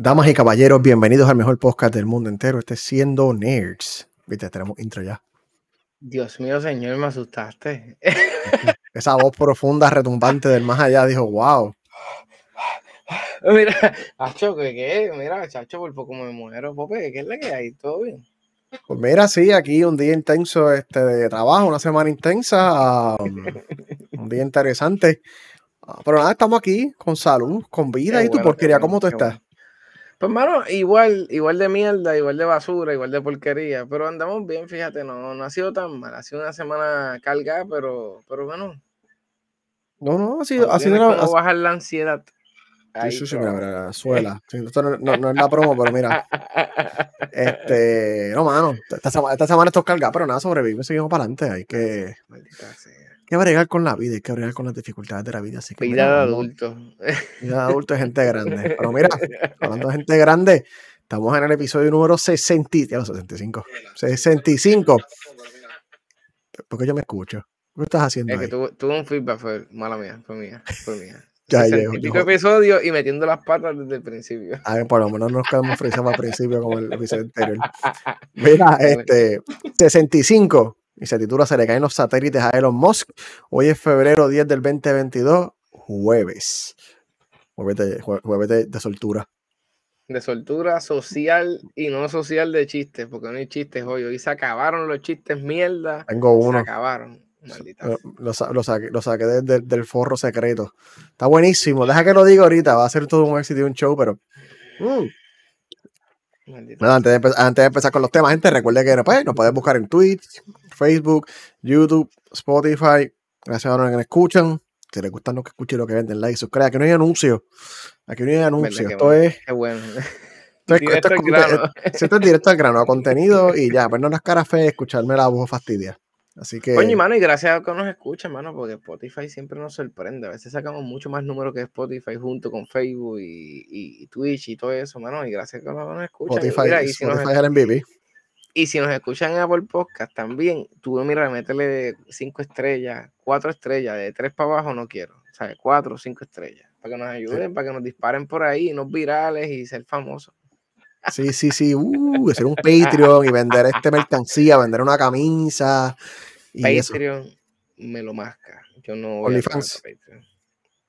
Damas y caballeros, bienvenidos al mejor podcast del mundo entero. Este es Siendo Nerds. Viste, tenemos intro ya. Dios mío, señor, me asustaste. Esa voz profunda, retumbante del más allá, dijo, wow. Mira, Chacho, ¿qué, qué? Mira, Chacho, por poco me muero. Pope, ¿qué es la que hay? ¿Todo bien? Pues mira, sí, aquí un día intenso este, de trabajo, una semana intensa, um, un día interesante. Ah, pero nada, estamos aquí con salud, con vida. Qué ¿Y tu bueno, porquería? bueno, ¿Cómo tú estás? bueno. Pues, mano, igual, igual de mierda, igual de basura, igual de porquería, pero andamos bien, fíjate, no, no ha sido tan mal, ha sido una semana cargada, pero, pero bueno, No, no, ha sido, ha sido una. como bajar la ansiedad, ahí sí, sí, mira, mira, suela. Esto no, no- no es la promo, pero mira. Este, no, mano, esta semana, esta semana esto es cargada, pero nada, sobrevive, seguimos para adelante. Hay que, Maldita sea. Que bregar con la vida, hay que bregar con las dificultades de la vida. Así que, Vida mira, de adulto. vida de adulto es gente grande. Pero mira, hablando de gente grande, estamos en el episodio número 60, y- ya, 65. 65. ¿Por qué yo me escucho? ¿Qué estás haciendo Es que tuve, tuve un feedback, fue mala mía, fue mía, fue mía. Ya, ya, Sesenta y metiendo las patas desde el principio. A ver, por lo menos nos quedamos frisados al principio como el episodio anterior. Mira, este 65 y se titula Se le caen los satélites a Elon Musk. Hoy es febrero 10 del 2022, jueves. Jueves de, jue- jueves de, de soltura. De soltura social y no social de chistes, porque no hay chistes hoy. Hoy se acabaron los chistes mierda. Tengo Se uno. acabaron. Maldita Lo, lo sa- lo saqué, lo saqué de- de- del forro secreto. Está buenísimo. Deja que lo diga ahorita. Va a ser todo un éxito y un show, pero. mm. Bueno, antes, de, empe- antes de empezar con los temas, gente, recuerde que pues, nos pueden buscar en Twitch, Facebook, YouTube, Spotify. Gracias a los que nos escuchan. Si les gusta lo que escuchen lo que venden, like, suscríbete. Aquí no hay anuncios. Aquí no hay anuncios. qué Esto es, Qué bueno. esto es, Directo esto es al grano. esto es directo al grano, a contenido y ya, vernos las caras feas y escucharme la voz fastidia. Así que. Coño, mano, y gracias a que nos escuchan, mano, porque Spotify siempre nos sorprende. A veces sacamos mucho más números que Spotify junto con Facebook y, y- y Twitch y todo eso, mano. Y gracias a que nos escuchan. Y Spotify, mira, y si Spotify MVP. Y si nos escuchan en Apple Podcast también, tú mira, métele cinco estrellas, cuatro estrellas, de tres para abajo no quiero. O sea, cuatro o cinco estrellas. Para que nos ayuden, para que nos disparen por ahí, nos virales y ser famosos. Sí, sí, sí. Uh, hacer un Patreon y vender este mercancía, vender una camisa. Y eso. Patreon me lo masca. Yo no voy OnlyFans. Patreon.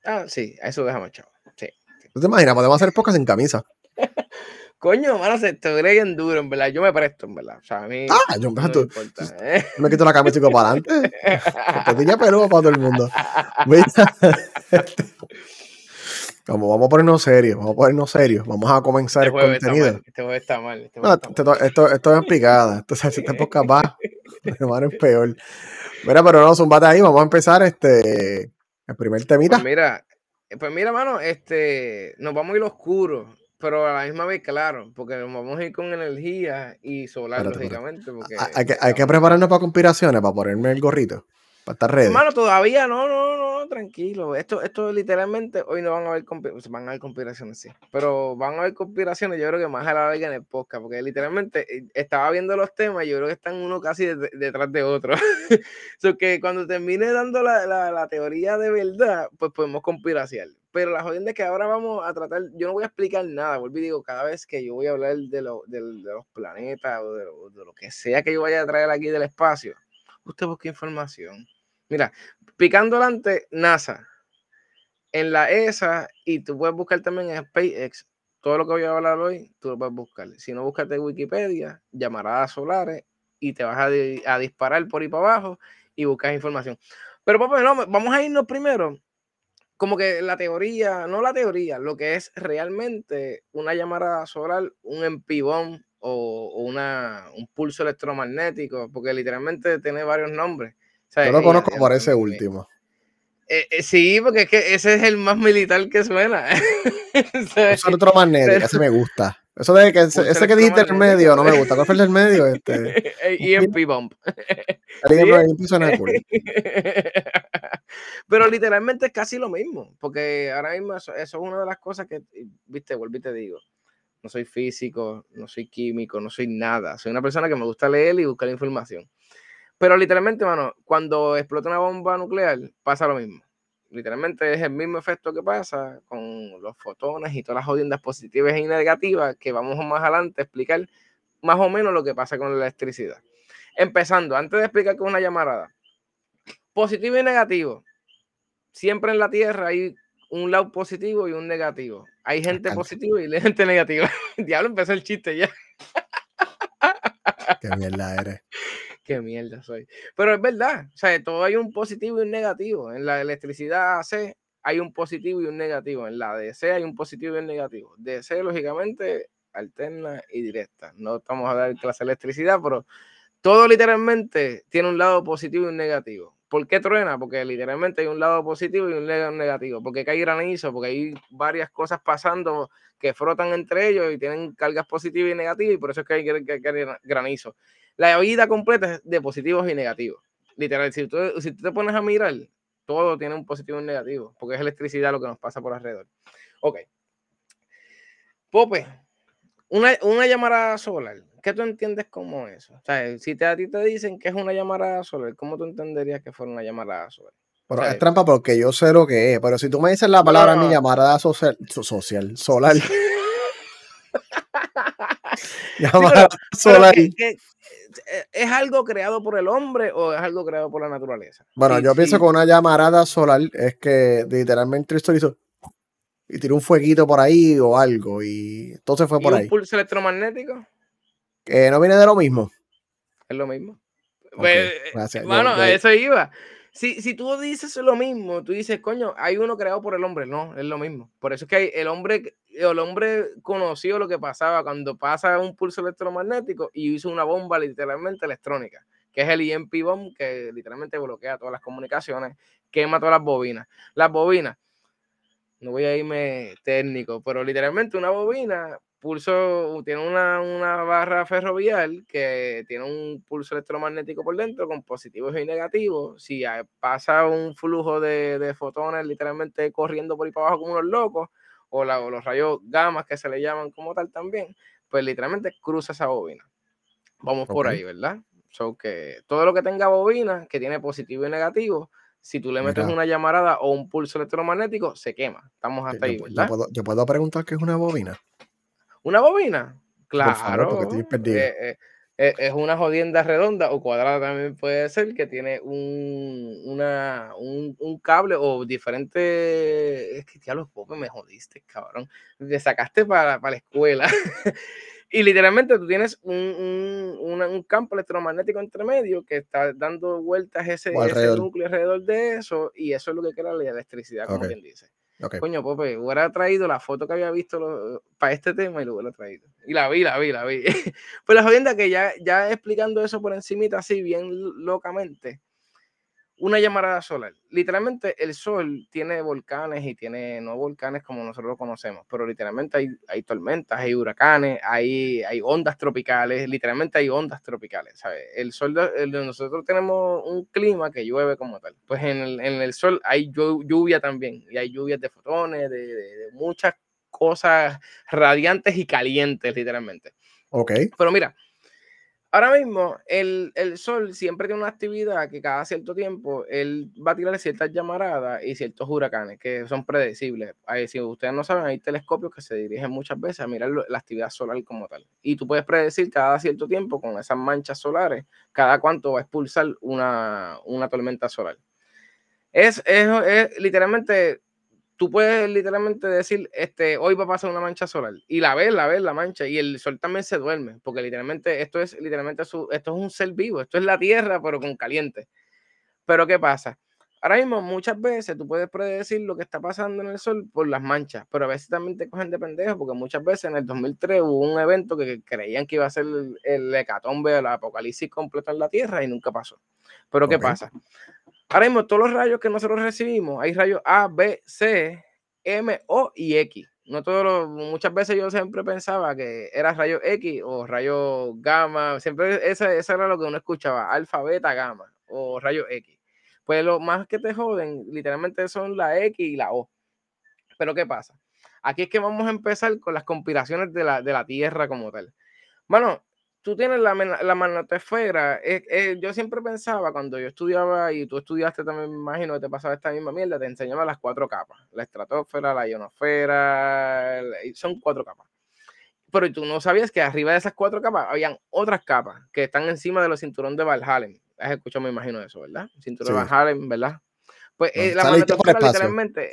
Ah, sí, a eso déjame, chavo. Sí. ¿Tú te imaginas? Podemos hacer podcast sin camisa. Coño, mano, se te bien duro, en verdad. Yo me presto, en verdad. O sea, a mí Ah, yo no me tú- importa. ¿eh? Me quito la camisa y para adelante. Tetilla peluda para todo el mundo. Como vamos a ponernos serios, vamos a ponernos serios, vamos a comenzar Este el está contenido. mal. Este jueves está mal. Este No, jueves está esto, mal. esto, esto es en picada. Esto, si este podcast va, hermano, es peor. Mira, pero no, zumbate ahí, vamos a empezar este el primer temita. Pues mira, eh, pues mira, mano, este, nos vamos a ir oscuro, pero a la misma vez, claro, porque nos vamos a ir con energía y solar, Espérate, lógicamente. Porque, Hay- que, hay que prepararnos para conspiraciones, para ponerme el gorrito, estar. Hermano, todavía no, no, no, tranquilo. Esto, esto literalmente, hoy no van a haber, van a haber conspiraciones, sí. Pero van a haber conspiraciones, yo creo que más a la larga en el podcast, porque literalmente eh, estaba viendo los temas y yo creo que están uno casi de- detrás de otro. so que cuando termine dando la, la- la teoría de verdad, pues podemos conspiraciar. Pero la jodienda es que ahora vamos a tratar, yo no voy a explicar nada, vuelvo y digo, cada vez que yo voy a hablar de, lo- del- de los planetas o de lo, de lo que sea que yo vaya a traer aquí del espacio, usted busca información. Mira, picando adelante, NASA. En la ESA, y tú puedes buscar también en SpaceX, todo lo que voy a hablar hoy, tú lo puedes buscar. Si no, búscate Wikipedia, llamaradas solares, y te vas a, di- a disparar por ahí para abajo y buscas información. Pero, papá, no, vamos a irnos primero, como que la teoría, no la teoría, lo que es realmente una llamarada solar, un empivón o, o una, un pulso electromagnético, porque literalmente tiene varios nombres. Sea, Yo lo conozco por ese último. eh, eh, sí, porque es que ese es el más militar que suena. O sea, Eso electromagnético, ese me gusta. Eso de que ese, que dijiste el medio no me gusta. ¿Cuál fue el del medio? Este, de suena cool. Pero literalmente es casi lo mismo, porque ahora mismo eso, eso es una de las cosas que, viste, vuelvo y te digo, no soy físico, no soy químico, no soy nada, soy una persona que me gusta leer y buscar información. Pero literalmente, mano, cuando explota una bomba nuclear, pasa lo mismo. Literalmente es el mismo efecto que pasa con los fotones y todas las jodiendas positivas y negativas que vamos más adelante a explicar más o menos lo que pasa con la electricidad. Empezando, antes de explicar con una llamarada, positivo y negativo. Siempre en la Tierra hay un lado positivo y un negativo. Hay gente positiva y gente negativa. Diablo, empezó el chiste ya. Qué mierda eres. Qué mierda soy. Pero es verdad, o sea, todo hay un positivo y un negativo. En la electricidad AC hay un positivo y un negativo. En la DC hay un positivo y un negativo. DC, lógicamente, alterna y directa. No estamos a dar clase de electricidad, pero todo literalmente tiene un lado positivo y un negativo. ¿Por qué truena? Porque literalmente hay un lado positivo y un lado negativo. Porque hay granizo, porque hay varias cosas pasando que frotan entre ellos y tienen cargas positivas y negativas y por eso es que hay, granizo. La vida completa es de positivos y negativos. Literal, si tú, si tú te pones a mirar, todo tiene un positivo y un negativo, porque es electricidad lo que nos pasa por alrededor. Ok. Pope, una, una llamada solar ¿qué tú entiendes como eso? O sea, si te, a ti te dicen que es una llamada solar, ¿cómo tú entenderías que fuera una llamada solar? Pero es trampa porque yo sé lo que es, pero si tú me dices la palabra mi llamada social, social solar. llamada solar. ¿Es algo creado por el hombre o es algo creado por la naturaleza? Bueno, yo pienso que una llamarada solar es que literalmente Cristo hizo y tiró un fueguito por ahí o algo y entonces fue por ahí. ¿Un pulso electromagnético? no viene de lo mismo. Es lo mismo. Pues, bueno, a eso iba. Si, si tú dices lo mismo, tú dices, coño, hay uno creado por el hombre. No, es lo mismo. Por eso es que el hombre, el hombre conoció lo que pasaba cuando pasa un pulso electromagnético y hizo una bomba literalmente electrónica, que es el EMP bomb, que literalmente bloquea todas las comunicaciones, quema todas las bobinas. Las bobinas, no voy a irme técnico, pero literalmente una bobina pulso, tiene una, barra ferrovial que tiene un pulso electromagnético por dentro con positivos y negativos. Si pasa un flujo de, fotones literalmente corriendo por ahí para abajo como unos locos, o, los rayos gamas que se le llaman como tal también, pues literalmente cruza esa bobina. Vamos por ahí, ¿verdad? So que todo lo que tenga bobina, que tiene positivo y negativo, si tú le metes una llamarada o un pulso electromagnético, se quema. Estamos hasta ahí, ¿verdad? yo puedo preguntar qué es una bobina? ¿Una bobina? Claro. Eh, eh, eh, es una jodienda redonda o cuadrada también puede ser que tiene un, una, un, cable o diferente. Es que ya los popes me jodiste, cabrón. Te sacaste para, la escuela. y literalmente tú tienes un, campo electromagnético entre medio que está dando vueltas ese, ese, núcleo alrededor de eso y eso es lo que crea la electricidad, como quien dice. Coño, Pope, hubiera traído la foto que había visto para este tema y lo hubiera traído. Y la vi, la vi, la vi. pues la jodienda que ya, ya explicando eso por encimita así bien locamente, una llamarada solar. Literalmente el sol tiene volcanes y tiene no volcanes como nosotros lo conocemos, pero literalmente hay, hay tormentas, hay huracanes, hay, hay ondas tropicales, literalmente hay ondas tropicales, ¿sabes? El sol, de, nosotros tenemos un clima que llueve como tal, pues en el, en el sol hay lluvia también, y hay lluvias de fotones, de, de muchas cosas radiantes y calientes, literalmente. Ok. Pero mira, Ahora mismo, el, Sol siempre tiene una actividad que cada cierto tiempo él va a tirar ciertas llamaradas y ciertos huracanes que son predecibles. Ahí, si ustedes no saben, hay telescopios que se dirigen muchas veces a mirar la actividad solar como tal. Y tú puedes predecir cada cierto tiempo con esas manchas solares, cada cuánto va a expulsar una, tormenta solar. Es, es, es literalmente tú puedes literalmente decir, este, hoy va a pasar una mancha solar y la ves, la ves, la mancha y el sol también se duerme, porque literalmente esto es literalmente esto es un ser vivo, esto es la Tierra pero con caliente. Pero ¿qué pasa? Ahora mismo muchas veces tú puedes predecir lo que está pasando en el sol por las manchas, pero a veces también te cogen de pendejo porque muchas veces en el 2003 hubo un evento que creían que iba a ser el, hecatombe, el apocalipsis completo en la Tierra y nunca pasó. Pero ¿qué pasa? Ahora mismo, todos los rayos que nosotros recibimos, hay rayos A, B, C, M, O y X. No todos muchas veces yo siempre pensaba que era rayo X o rayo gamma. Siempre esa, era lo que uno escuchaba, alfa, beta, gamma o rayo X. Pues lo más que te joden, literalmente son la X y la O. Pero ¿qué pasa? Aquí es que vamos a empezar con las conspiraciones de la, de la Tierra como tal. Bueno, tú tienes la, la magnetosfera. Eh, eh, yo siempre pensaba cuando yo estudiaba y tú estudiaste también, me imagino que te pasaba esta misma mierda, te enseñaba las cuatro capas: la estratosfera, la ionosfera, son cuatro capas. Pero tú no sabías que arriba de esas cuatro capas habían otras capas que están encima de los cinturones de Valhalla. Has escuchado, me imagino eso, ¿verdad? Cinturón de Valhalla, ¿verdad? Pues eh, la magnetosfera literalmente,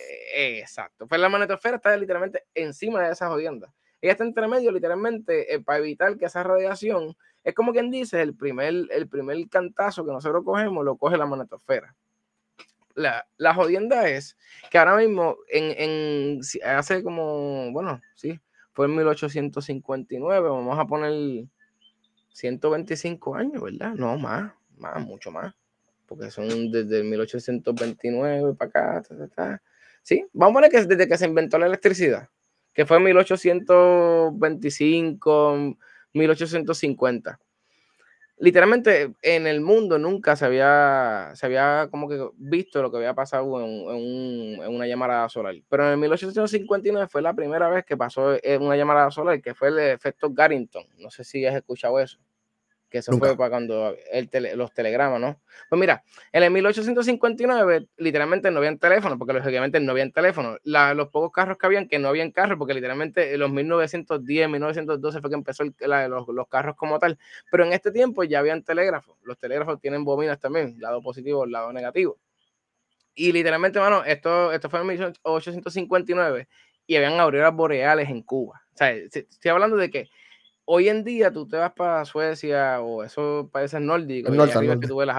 exacto, pues la magnetosfera está literalmente encima de esas jodiendas. Ella está entre medio, literalmente, eh, para evitar que esa radiación, es como quien dice, el primer, el primer cantazo que nosotros cogemos lo coge la magnetosfera. La, la jodienda es que ahora mismo, en, hace como, bueno, sí, fue en 1859, vamos a poner 125 años, ¿verdad? No, más, más, mucho más, porque son desde 1829 para acá, Sí, vamos a poner que desde que se inventó la electricidad que fue en 1825, 1850. Literalmente en el mundo nunca se había, se había como que visto lo que había pasado en, en una llamada solar. Pero en 1859 fue la primera vez que pasó una llamada solar, que fue el efecto Garrington. No sé si has escuchado eso que eso fue para cuando el los telegramas, ¿no? Pues mira, en el 1859 literalmente no habían teléfono, porque lógicamente no habían teléfono. los pocos carros que habían, que no habían carros, porque literalmente en los 1910, 1912 fue que empezó los, los, carros como tal. Pero en este tiempo ya habían telégrafos. Los telégrafos tienen bobinas también, lado positivo, lado negativo. Y literalmente, bueno, esto, esto fue en 1859 y habían auroras boreales en Cuba. O sea, estoy hablando de que hoy en día tú te vas para Suecia o esos países nórdicos y que tú ves las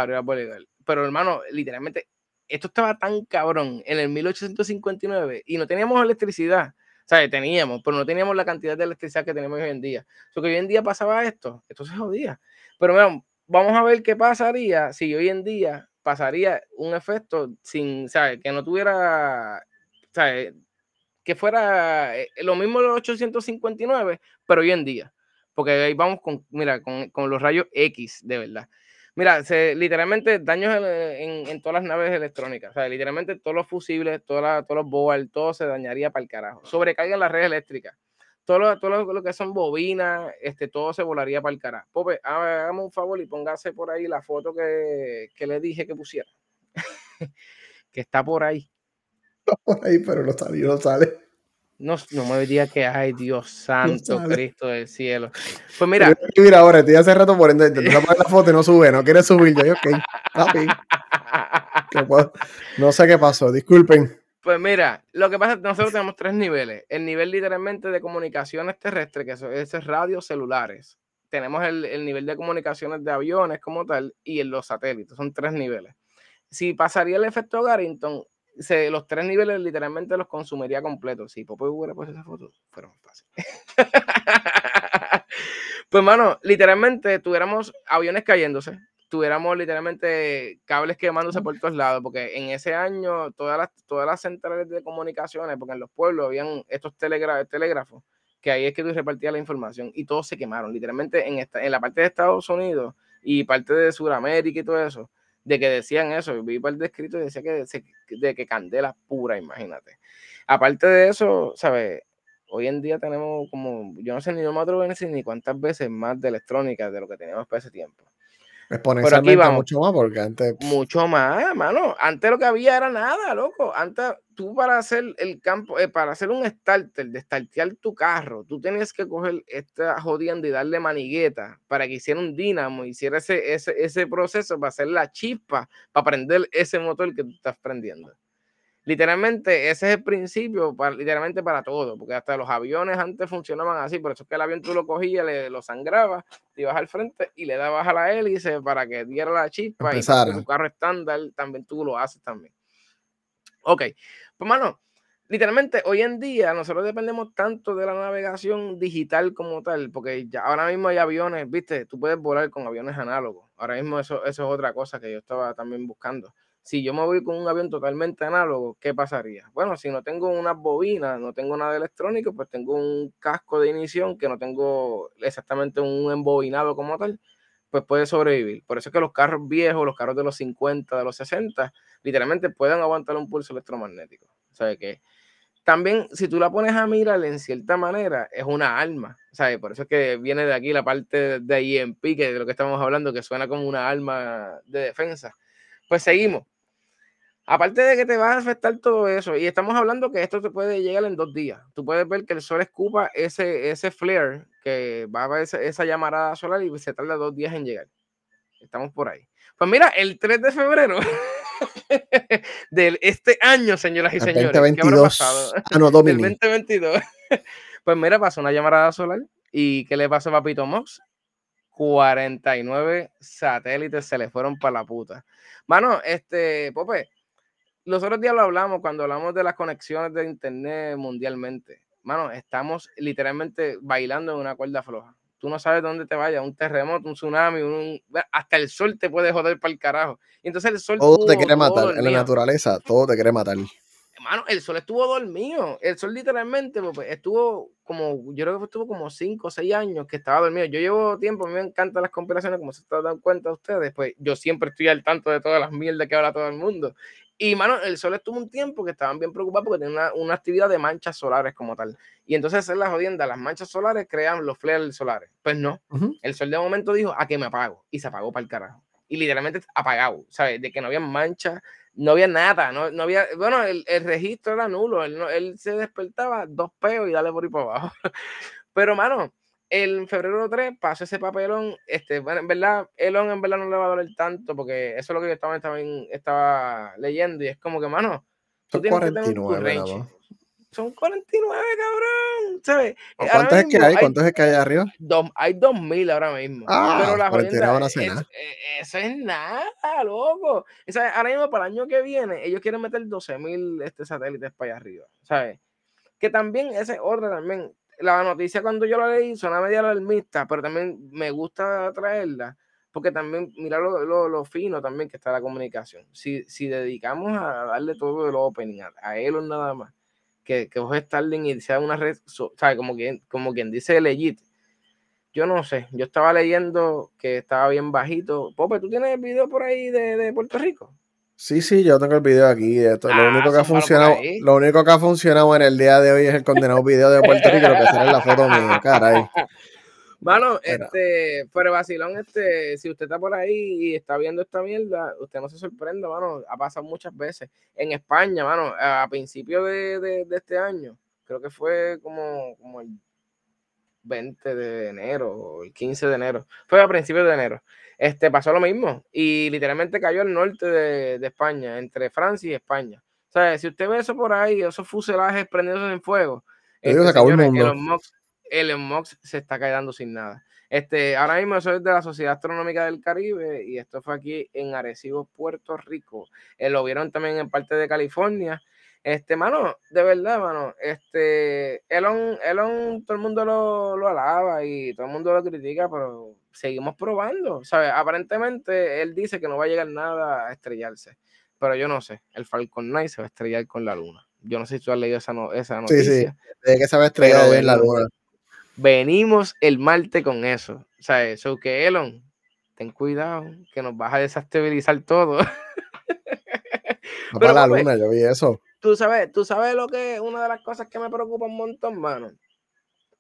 Pero hermano, literalmente, esto estaba tan cabrón en el 1859 y no teníamos electricidad. O sea, teníamos, pero no teníamos la cantidad de electricidad que tenemos hoy en día. O que hoy en día pasaba esto, esto se jodía. Pero mira, vamos a ver qué pasaría si hoy en día pasaría un efecto sin, ¿sabes? Que no tuviera, ¿sabes? Que fuera eh, lo mismo de los 859, pero hoy en día porque ahí vamos con, mira, con, con los rayos X, de verdad. Mira, se, literalmente daños en, en, todas las naves electrónicas. O sea, literalmente todos los fusibles, todos los board, todo se dañaría para el carajo. Sobrecargan las redes eléctricas. Todo lo, todo lo, que son bobinas, este, todo se volaría para el carajo. Pope, hágame un favor y póngase por ahí la foto que, que le dije que pusiera. que está por ahí. Está por ahí, pero no salió, no sale. No, no me diría que, ay, Dios santo, Cristo del cielo. Pues mira. Mira, ahora, estoy hace rato por entender. Te poner la foto y no sube, no quieres subir. Yo, ok, papi. No sé qué pasó, disculpen. Pues mira, lo que pasa es que nosotros tenemos tres niveles. El nivel literalmente de comunicaciones terrestres, que son esos radios celulares. Tenemos el, el nivel de comunicaciones de aviones como tal y en los satélites. Son tres niveles. Si pasaría el efecto Garrington, los tres niveles literalmente los consumiría completos. Si Popo hubiera puesto esa foto, fueron fácil. pues, mano, literalmente tuviéramos aviones cayéndose, tuviéramos literalmente cables quemándose por todos lados, porque en ese año todas las, todas las centrales de comunicaciones, porque en los pueblos habían estos telégrafos, que ahí es que tú repartías la información y todos se quemaron, literalmente en, esta, en la parte de Estados Unidos y parte de Sudamérica y todo eso de que decían eso. Vi por el descrito y decía que, de que candela pura, imagínate. Aparte de eso, ¿sabes? Hoy en día tenemos como, yo no sé ni no me atrevo ni cuántas veces más de electrónica de lo que teníamos para ese tiempo. Exponencialmente mucho más, porque antes. Mucho más, mano. Antes lo que había era nada, loco. Antes tú para hacer el campo, eh, para hacer un starter, de startear tu carro, tú tenías que coger esta jodienda y darle manigueta para que hiciera un dínamo, hiciera ese, ese, ese proceso para hacer la chispa, para prender ese motor que tú estás prendiendo literalmente ese es el principio, para, literalmente para todo, porque hasta los aviones antes funcionaban así, por eso es que el avión tú lo cogías, le, lo sangrabas, te ibas al frente y le dabas a la hélice para que diera la chispa y tu carro estándar también tú lo haces también. Ok, pues mano, literalmente hoy en día nosotros dependemos tanto de la navegación digital como tal, porque ya ahora mismo hay aviones, viste, tú puedes volar con aviones análogos. Ahora mismo eso, eso es otra cosa que yo estaba también buscando si yo me voy con un avión totalmente análogo, ¿qué pasaría? Bueno, si no tengo unas bobinas, no tengo nada electrónico, pues tengo un casco de ignición que no tengo exactamente un embobinado como tal, pues puede sobrevivir. Por eso es que los carros viejos, los carros de los 50, de los 60, literalmente pueden aguantar un pulso electromagnético. O sea, también, si tú la pones a mirar en cierta manera, es una arma. ¿sabes? Por eso es que viene de aquí la parte de EMP, que de lo que estamos hablando, que suena como una arma de defensa. Pues seguimos. Aparte de que te va a afectar todo eso, y estamos hablando que esto te puede llegar en dos días. Tú puedes ver que el sol escupa ese, ese flare, que va a ver esa, esa llamarada solar y se tarda dos días en llegar. Estamos por ahí. Pues mira, el 3 de febrero de este año, señoras y señores. 2022. Ah, no, 2022. pues mira, pasó una llamarada solar. ¿Y qué le pasó a Papito Mox? 49 satélites se le fueron para la puta. Mano, este, Pope, los otros días lo hablamos cuando hablamos de las conexiones de internet mundialmente. Mano, estamos literalmente bailando en una cuerda floja tú no sabes dónde te vaya, un terremoto, un tsunami, un, hasta el sol te puede joder para el carajo. Y entonces el sol... Todo te quiere matar, en la naturaleza, todo te quiere matar. Hermano, el sol estuvo dormido. El sol literalmente pues, estuvo como, yo creo que estuvo como 5 o 6 años que estaba dormido. Yo llevo tiempo, a mí me encantan las conspiraciones, como se están dando cuenta ustedes, pues yo siempre estoy al tanto de todas las mierdas que habla todo el mundo. Y, mano, el sol estuvo un tiempo que estaban bien preocupados porque tenían una, una, actividad de manchas solares como tal. Y entonces es la jodienda, las manchas solares crean los flares solares. Pues no, el sol de momento dijo, a que me apago. Y se apagó para el carajo. Y literalmente apagado, ¿sabes? De que no había manchas, no había nada, no, no había, bueno, el, el, registro era nulo. Él, él se despertaba, dos peos y dale por ahí para abajo. Pero, mano, el febrero 3 pasó ese papelón. Este, bueno, en verdad, Elon en verdad no le va a doler tanto porque eso es lo que yo estaba, estaba leyendo y es como que, mano, son 49, Son 49, cabrón. ¿Sabes? ¿Cuántos es que hay? ¿Cuántos es que hay arriba? Dos, hay 2000 ahora mismo. Ah, pero la jodienda, es, es, eso es nada, loco. ¿Sabes? Ahora mismo, para el año que viene, ellos quieren meter 12.000 este, satélites para allá arriba. ¿Sabes? Que también, ese orden también, la noticia cuando yo la leí suena media alarmista, pero también me gusta traerla, porque también, mira lo, lo, fino también que está la comunicación. Si, si dedicamos a darle todo el opening a, a Elon nada más, que, que vos Starling y sea una red, ¿sabes? Como quien, como quien dice legit. Yo no sé, yo estaba leyendo que estaba bien bajito. Pope, ¿tú tienes el video por ahí de, de Puerto Rico? Sí, sí, yo tengo el video aquí. Esto, lo, ah, único que ha funcionado, lo único que ha funcionado en el día de hoy es el condenado video de Puerto Rico, lo que será la foto mía, caray. Mano, este, pero vacilón, este, si usted está por ahí y está viendo esta mierda, usted no se sorprenda, mano, ha pasado muchas veces. En España, mano, a principios de, de, de este año, creo que fue como, como el 20 de enero o el 15 de enero, fue a principios de enero este, pasó lo mismo y literalmente cayó al norte de, de España, entre Francia y España. O sea, si usted ve eso por ahí, esos fuselajes prendidos en fuego, este, el Mox se está quedando sin nada. Este, ahora mismo soy de la Sociedad Astronómica del Caribe y esto fue aquí en Arecibo, Puerto Rico. Eh, lo vieron también en parte de California. Este, mano, de verdad, mano, este, Elon, Elon, todo el mundo lo, lo alaba y todo el mundo lo critica, pero seguimos probando, ¿sabes? Aparentemente él dice que no va a llegar nada a estrellarse, pero yo no sé, el Falcon 9 se va a estrellar con la luna. Yo no sé si tú has leído esa, esa noticia. Sí, sí, de que se va a estrellar en la luna. Venimos el martes con eso, ¿sabes? So que Elon, ten cuidado, que nos vas a desestabilizar todo. pero, la luna, yo vi eso. Tú sabes, tú sabes lo que es una de las cosas que me preocupa un montón, mano.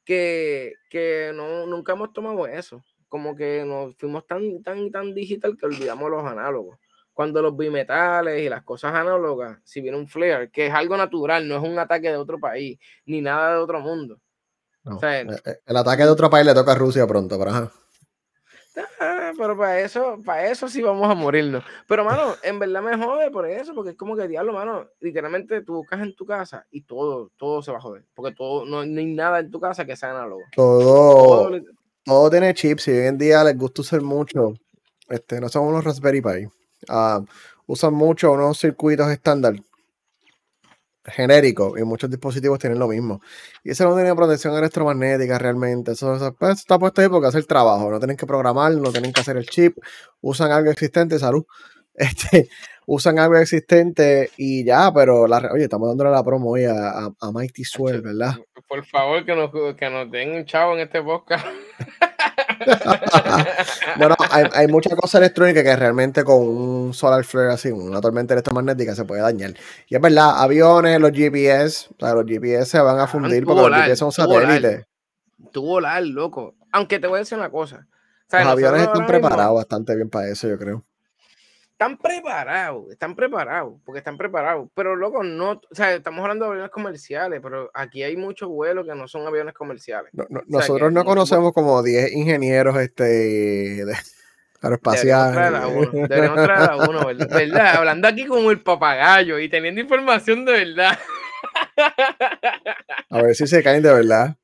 Que, que no, nunca hemos tomado eso como que nos fuimos tan, tan, tan digital que olvidamos los análogos. Cuando los bimetales y las cosas análogas, si viene un flare, que es algo natural, no es un ataque de otro país, ni nada de otro mundo. Eh, eh, el, ataque de otro país le toca a Rusia pronto, pero ah, pero para eso, para eso sí vamos a morirnos. Pero, mano, en verdad me jode por eso, porque es como que diablo, mano, literalmente tú buscas en tu casa y todo, todo se va a joder. Porque todo, no, hay nada en tu casa que sea análogo. Todo, todo tiene chips y hoy en día les gusta usar mucho. Este, no son unos Raspberry Pi. Uh, usan mucho unos circuitos estándar genéricos y muchos dispositivos tienen lo mismo. Y eso no tiene protección electromagnética realmente. Eso, pues, está puesto ahí porque hace el trabajo. No tienen que programar, no tienen que hacer el chip. Usan algo existente, salud. Este, usan algo existente y ya, pero la, oye, estamos dándole la promo hoy a, a, Mighty Swell, ¿verdad? Por favor, que nos, que nos den un chavo en este podcast. no, no, hay, hay mucha cosa electrónica que realmente con un solar flare así, una tormenta electromagnética se puede dañar. Y es verdad, aviones, los GPS, o sea, los GPS se van a fundir porque los GPS son satélites. Tú volar, loco. Aunque te voy a decir una cosa. los aviones están preparados bastante bien para eso, yo creo están preparados, están preparados, porque están preparados, pero loco, no, o sea, estamos hablando de aviones comerciales, pero aquí hay muchos vuelos que no son aviones comerciales. nosotros no conocemos como 10 ingenieros este, de aeroespaciales. Deberíamos traer a uno, ¿verdad? Hablando aquí como el papagayo y teniendo información de verdad. A ver si se caen de verdad.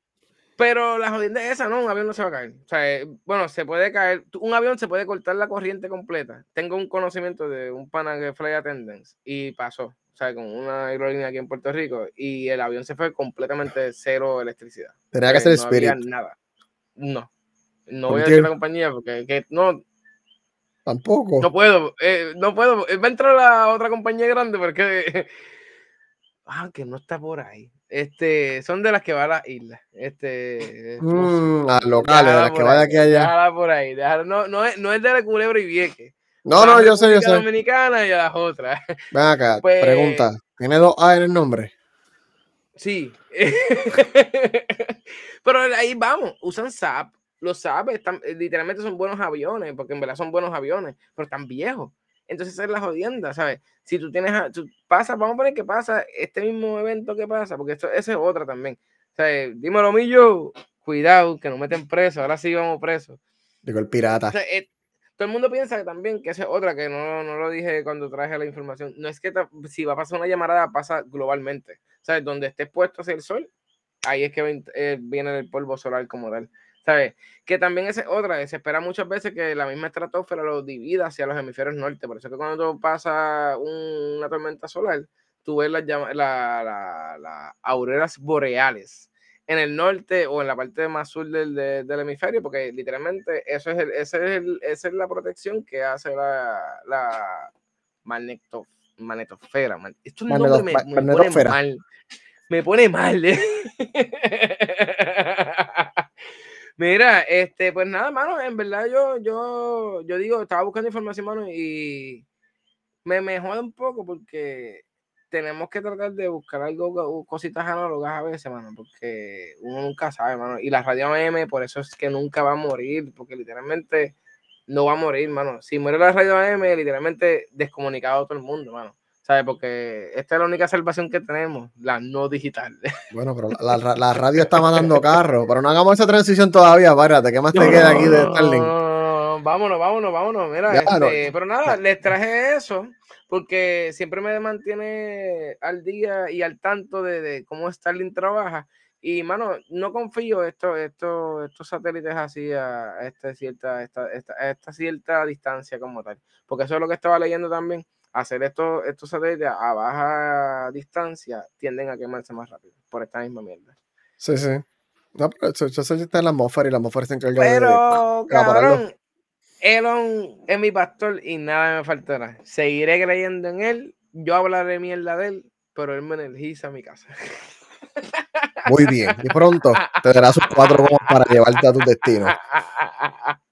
Pero la jodienda es esa, no, un avión no se va a caer. O sea, eh, bueno, se puede caer, un avión se puede cortar la corriente completa. Tengo un conocimiento de un pana que fly attendance y pasó, o sea, con una aerolínea aquí en Puerto Rico y el avión se fue completamente cero electricidad. Tenía que ser no Spirit. Había nada. No. No voy a decir la compañía porque que, no. Tampoco. No puedo, eh, no puedo. Va a entrar la otra compañía grande porque. Ah, que no está por ahí. Este, son de las que va a las islas. Este, mm, a locales, de las que va de aquí allá. Déjala por ahí. no, no, es, no es de la Culebra y Vieque. No, no, yo sé, yo sé. Dominicana y a las otras. Ven acá, pues pregunta. ¿Tiene dos A en el nombre? Sí. Pero ahí vamos, usan SAP. Los SAP están, literalmente son buenos aviones, porque en verdad son buenos aviones, pero están viejos. Entonces es la jodienda, ¿sabes? Si tú tienes, tú pasa, vamos a poner que pasa este mismo evento que pasa, porque esto, esa es otra también. O sea, dímelo, Millo, cuidado, que nos meten preso, ahora sí vamos presos. Digo, el pirata. Eh, todo el mundo piensa que también que esa es otra, que no, no lo dije cuando traje la información. No es que si va a pasar una llamada, pasa globalmente. O sea, donde esté puesto hacia el sol, ahí es que eh, viene el polvo solar como tal. ¿Sabes? Que también es otra, se espera muchas veces que la misma estratosfera lo divida hacia los hemisferios norte. Por eso que cuando pasa una tormenta solar, tú ves las, la, auroras boreales en el norte o en la parte más sur del, del hemisferio, porque literalmente eso es, ese es esa es la protección que hace la, la magnetosfera. Esto me, pone mal. Me pone mal. ¿eh? Mira, este, pues nada, mano, en verdad yo, yo, yo digo, estaba buscando información, mano, y me, me jode un poco porque tenemos que tratar de buscar algo, cositas análogas a veces, mano, porque uno nunca sabe, mano. Y la radio AM, por eso es que nunca va a morir, porque literalmente no va a morir, mano. Si muere la radio AM, literalmente descomunicado a todo el mundo, mano. ¿Sabes? Porque esta es la única salvación que tenemos, la no digital. Bueno, pero la, la, radio está mandando carro, pero no hagamos esa transición todavía, párate, ¿qué más te queda aquí de Starlink? No, vámonos, vámonos, vámonos, mira, este, pero nada, les traje eso porque siempre me mantiene al día y al tanto de, de cómo Starlink trabaja. Y, mano, no confío esto, esto, estos satélites así a, esta cierta, esta, esta, esta cierta distancia como tal. Porque eso es lo que estaba leyendo también hacer estos, estos satélites a baja distancia tienden a quemarse más rápido por esta misma mierda. Sí, sí. No, pero eso, eso está en la atmósfera y la atmósfera se encarga pero, de, cabrón, Elon es mi pastor y nada me faltará. Seguiré creyendo en él, yo hablaré mierda de él, pero él me energiza a mi casa. Muy bien, y pronto te dará sus cuatro gomas para llevarte a tu destino.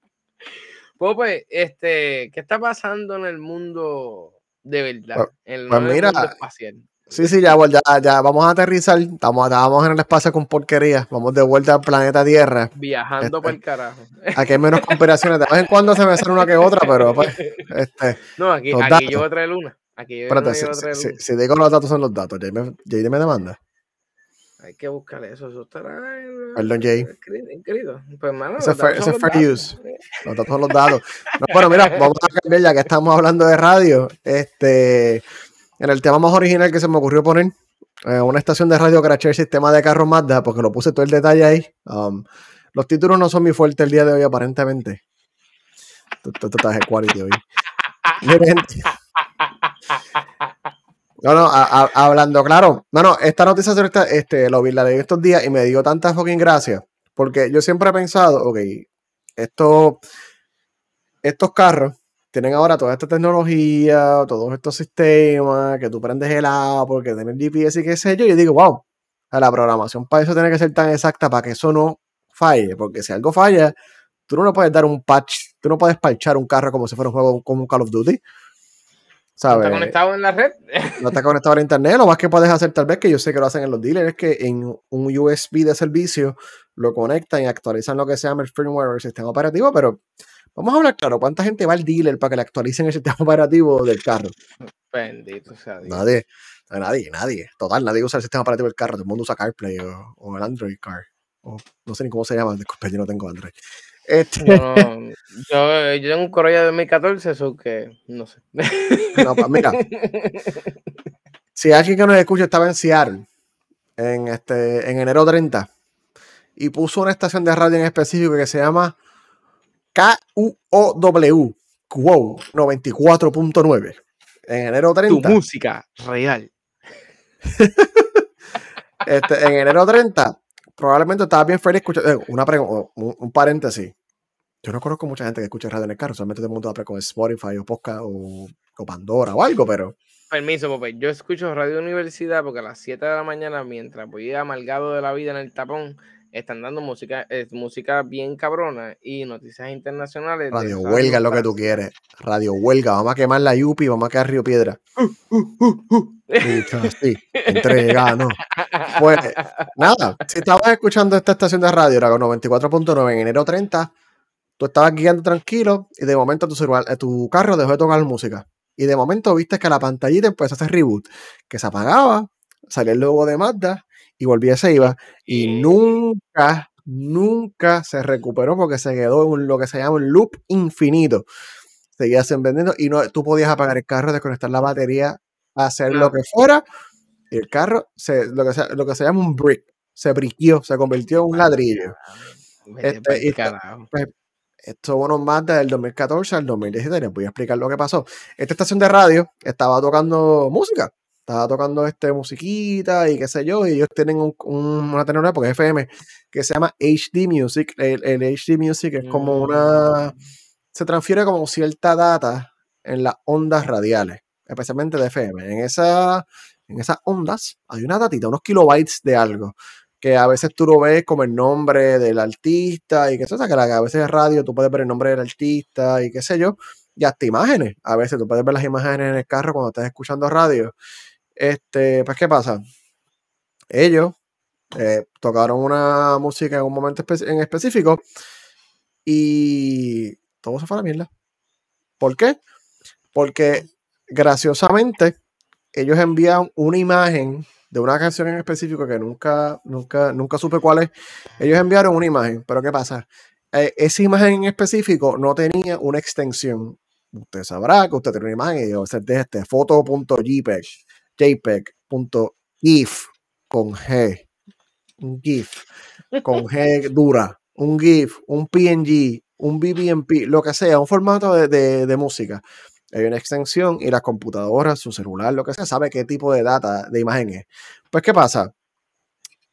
Pues, este, ¿qué está pasando en el mundo de verdad. Pues, pues mira, Sí, sí, ya, ya, ya, vamos a aterrizar. Estamos, estábamos en el espacio con porquería. Vamos de vuelta al planeta Tierra. Viajando este, por el carajo. Aquí hay menos conspiraciones. De vez en cuando se me sale una que otra, pero pues, este, No, aquí, aquí yo voy a traer una. Aquí yo Espérate, si, si, si, digo los datos son los datos, Jay me, Jay me demanda. Hay que buscarle eso. Eso estará. Perdón, Jay. Inscrito. Pues, mano, ese es fair, use. Los datos son los datos. bueno, mira, vamos a cambiar ya que estamos hablando de radio. Este, en el tema más original que se me ocurrió poner, eh, una estación de radio crashé el sistema de carros Mazda, porque lo puse todo el detalle ahí. Um, los títulos no son mi fuerte el día de hoy, aparentemente. Tú estás de quality hoy. Miren, no, no, hablando claro. No, no, esta noticia este, lo vi, la leí estos días y me dio tanta fucking gracia. Porque yo siempre he pensado, ok, estos, estos carros tienen ahora toda esta tecnología, todos estos sistemas, que tú prendes el Apple, que tienen GPS y qué sé yo. Y yo digo, wow, la programación para eso tiene que ser tan exacta para que eso no falle. Porque si algo falla, tú no le puedes dar un patch, tú no puedes parchar un carro como si fuera un juego como un Call of Duty. ¿No está conectado en la red? no está conectado a internet. Lo más que puedes hacer, tal vez, que yo sé que lo hacen en los dealers, es que en un USB de servicio lo conectan y actualizan lo que se llama el firmware o el sistema operativo, pero vamos a hablar claro, ¿cuánta gente va al dealer para que le actualicen el sistema operativo del carro? Bendito sea Dios. Nadie, nadie, nadie. Total, nadie usa el sistema operativo del carro, todo el mundo usa CarPlay o, el Android Car. O, no sé ni cómo se llama, disculpe, yo no tengo Android. Este... yo, yo, tengo un Corolla de 2014, eso que no sé. No, pues mira. si alguien que nos escucha estaba en Seattle en, este, en enero 30 y puso una estación de radio en específico que se llama KUOW, QOW 94.9. En enero 30. Tu música real. este, en enero 30 probablemente estaba bien feliz escuchando. Eh, una un, paréntesis. Yo no conozco mucha gente que escucha radio en el carro, solamente todo el mundo va con Spotify o Podcast o, Pandora o algo, pero. Permiso, Pope. Yo escucho Radio Universidad porque a las 7 de la mañana, mientras voy amargado de la vida en el tapón, están dando música, es música bien cabrona y noticias internacionales. Radio Huelga es lo que tú quieres. Radio Huelga, vamos a quemar la Yupi, vamos a quedar Río Piedra. sí, entrega, no. Pues nada, si estabas escuchando esta estación de radio, era con 94.9 en enero 30, tú estabas guiando tranquilo y de momento tu, celular, eh, tu carro dejó de tocar música. Y de momento viste que la pantallita empezó a hacer reboot, que se apagaba, salía el logo de Mazda y volvía se iba. Y nunca, nunca se recuperó porque se quedó en lo que se llama un loop infinito. Seguías vendiendo y no, tú podías apagar el carro, desconectar la batería, hacer lo que fuera. Y el carro, se, lo, que se, lo que se llama un brick, se briqueó, se convirtió en un ladrillo. Este, pues, esto bueno más del 2014 al 2017. Les voy a explicar lo que pasó. Esta estación de radio estaba tocando música estaba tocando este musiquita y qué sé yo, y ellos tienen un, una tecnología, porque es FM, que se llama HD Music. El, el HD Music es como una. Mm. Se transfiere como cierta data en las ondas radiales, especialmente de FM. En, esa, en esas ondas hay una datita, unos kilobytes de algo, que a veces tú lo ves como el nombre del artista y que eso, o sea, que a veces en radio tú puedes ver el nombre del artista y qué sé yo, y hasta imágenes. A veces tú puedes ver las imágenes en el carro cuando estás escuchando radio. Este, pues, ¿qué pasa? Ellos eh, tocaron una música en un momento en específico y todo se fue a la mierda. ¿Por qué? Porque graciosamente ellos envían una imagen de una canción en específico que nunca, nunca, nunca supe cuál es. Ellos enviaron una imagen, pero ¿qué pasa? Eh, esa imagen en específico no tenía una extensión. Usted sabrá que usted tiene una imagen y yo, este foto.jpeg jpeg.gif con G, un GIF con G dura, un GIF, un PNG, un BBMP, lo que sea, un formato de, música. Hay una extensión y las computadoras, su celular, lo que sea, sabe qué tipo de data, de imagen es. Pues, ¿qué pasa?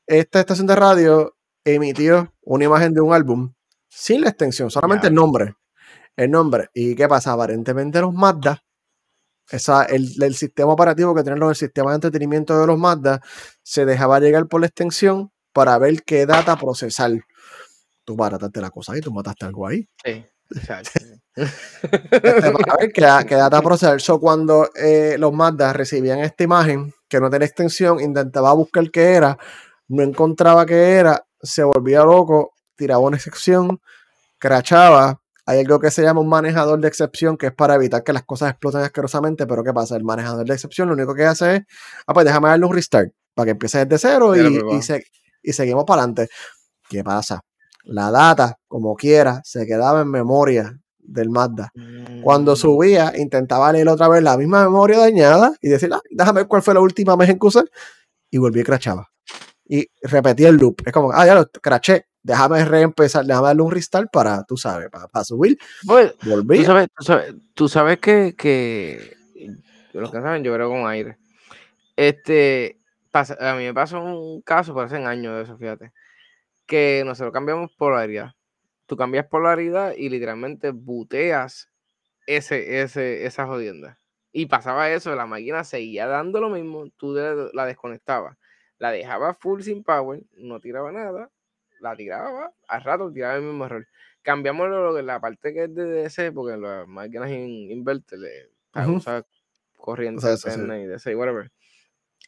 Esta estación de radio emitió una imagen de un álbum sin la extensión, solamente el nombre. El nombre. ¿Y qué pasa? Aparentemente los Mazda esa, el, el, sistema operativo que tienen el sistema de entretenimiento de los Mazda se dejaba llegar por la extensión para ver qué data procesar. Tú barataste la cosa ahí, tú mataste algo ahí. Sí, exacto. Este, para ver qué, data procesar. So, cuando eh, los Mazda recibían esta imagen que no tenía extensión, intentaba buscar qué era, no encontraba qué era, se volvía loco, tiraba una excepción, crachaba, hay algo que se llama un manejador de excepción que es para evitar que las cosas exploten asquerosamente, pero ¿qué pasa? El manejador de excepción lo único que hace es, ah, pues déjame darle un restart para que empiece desde cero y, y, seguimos para adelante. ¿Qué pasa? La data, como quiera, se quedaba en memoria del Mazda. Cuando mm. subía, intentaba leer otra vez la misma memoria dañada y decir, ah, déjame ver cuál fue la última vez en que usé, y volví y crachaba. Y repetía el loop. Es como, ah, ya lo craché, déjame reempezar, déjame darle un restart para, tú sabes, para, subir. Pues, Tú sabes, tú sabes, que, que, los que saben, yo creo con aire. Este, a mí me pasó un caso, por hace años de eso, fíjate, que nosotros cambiamos polaridad. Tú cambias polaridad y literalmente buteas ese, ese, esa jodienda. Y pasaba eso, la máquina seguía dando lo mismo, tú la desconectabas, la dejabas full sin power, no tiraba nada, la tiraba, al rato tiraba el mismo error. Cambiamos lo, la parte que es de DC, porque las máquinas in, inverter le uh corriente y DC y whatever.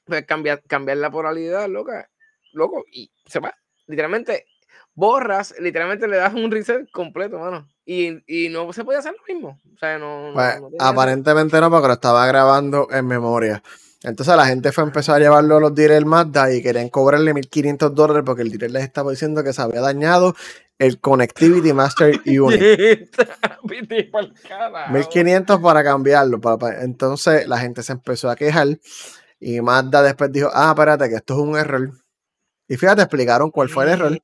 Pues cambiar, cambiar la polaridad, loca, loco, y se va. Literalmente, borras, literalmente le das un reset completo, mano. Y, y no se puede hacer lo mismo. O sea, no. Pues, aparentemente no, porque lo estaba grabando en memoria. Entonces la gente fue a empezar a llevarlo a los dealers Mazda y querían cobrarle 1500 dólares porque el dealer les estaba diciendo que se había dañado el Connectivity Master Unit. 1500 para cambiarlo. entonces la gente se empezó a quejar y Mazda después dijo, ah, espérate, que esto es un error. Y fíjate, explicaron cuál fue el error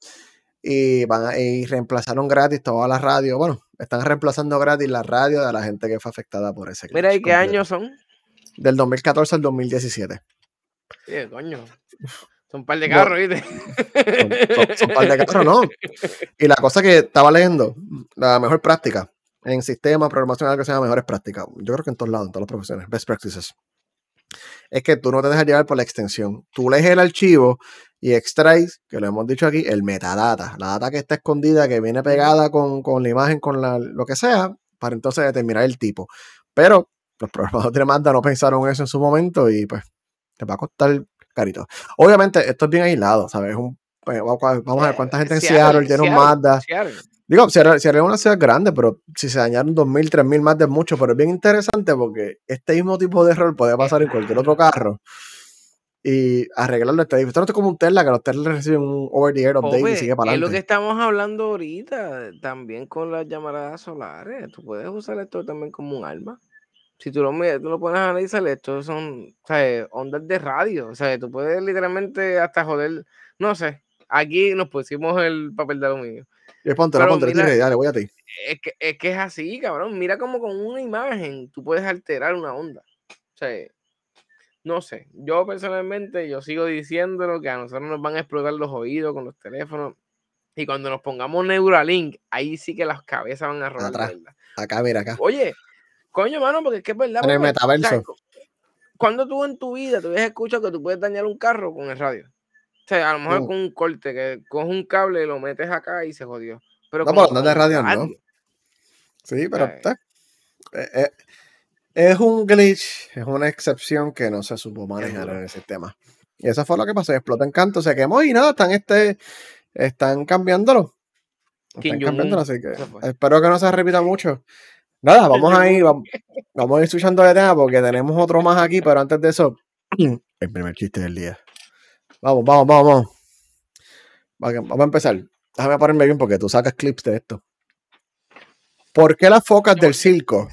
y, van y reemplazaron gratis toda la radio. Bueno, están reemplazando gratis la radio de la gente que fue afectada por ese. Mira, ¿y qué años son? Del 2014 al 2017. Sí, coño. Son un par de carros, ¿viste? Son, un par de carros, ¿no? Y la cosa que estaba leyendo, la mejor práctica en sistema, programación, algo que sea mejores prácticas. Yo creo que en todos lados, en todas las profesiones, best practices. Es que tú no te dejas llevar por la extensión. Tú lees el archivo y extraes, que lo hemos dicho aquí, el metadata, la data que está escondida, que viene pegada con, con la imagen, con la, lo que sea, para entonces determinar el tipo. Pero los programadores de Mazda no pensaron eso en su momento y pues te va a costar carito. Obviamente, esto es bien aislado, ¿sabes? Pues, vamos a ver cuánta gente en Seattle, tiene un Mazda. Digo, Seattle, es una ciudad grande, pero si se dañaron 2.000, 3.000 más de mucho, pero es bien interesante porque este mismo tipo de error puede pasar en cualquier otro carro y arreglarlo. Esto no es como un Tesla, que los Tesla reciben un over the air update y sigue para adelante. Es lo que estamos hablando ahorita, también con las llamaradas solares. Tú puedes usar esto también como un arma si tú lo, tú lo pones a analizar, esto son ondas de radio. O sea, tú puedes literalmente hasta joder, no sé, aquí nos pusimos el papel de aluminio. Y ponte, ponte, dale, voy a ti. Es que, es que es así, cabrón. Mira como con una imagen tú puedes alterar una onda. O sea, no sé. Yo personalmente, yo sigo diciéndolo que a nosotros nos van a explotar los oídos con los teléfonos. Y cuando nos pongamos Neuralink, ahí sí que las cabezas van a rodar. Acá, mira, acá. Oye, Coño, mano, porque es que es verdad. En el metaverso. cuando tú en tu vida te habías escuchado que tú puedes dañar un carro con el radio? O sea, a lo mejor con un corte, que coges un cable, y lo metes acá y se jodió. Pero no, por de radio, no. Sí, pero eh, eh, es un glitch, es una excepción que no se supo manejar en el sistema. Y eso fue lo que pasó. Explotó en canto, se quemó y nada, están este, están cambiándolo. Están cambiándolo, así que espero que no se repita mucho. Nada, vamos a ir, vamos, a ir escuchando de tema porque tenemos otro más aquí, pero antes de eso, el primer chiste del día. Vamos, vamos, vamos, vamos. Vamos a empezar. Déjame ponerme bien porque tú sacas clips de esto. ¿Por qué las focas del circo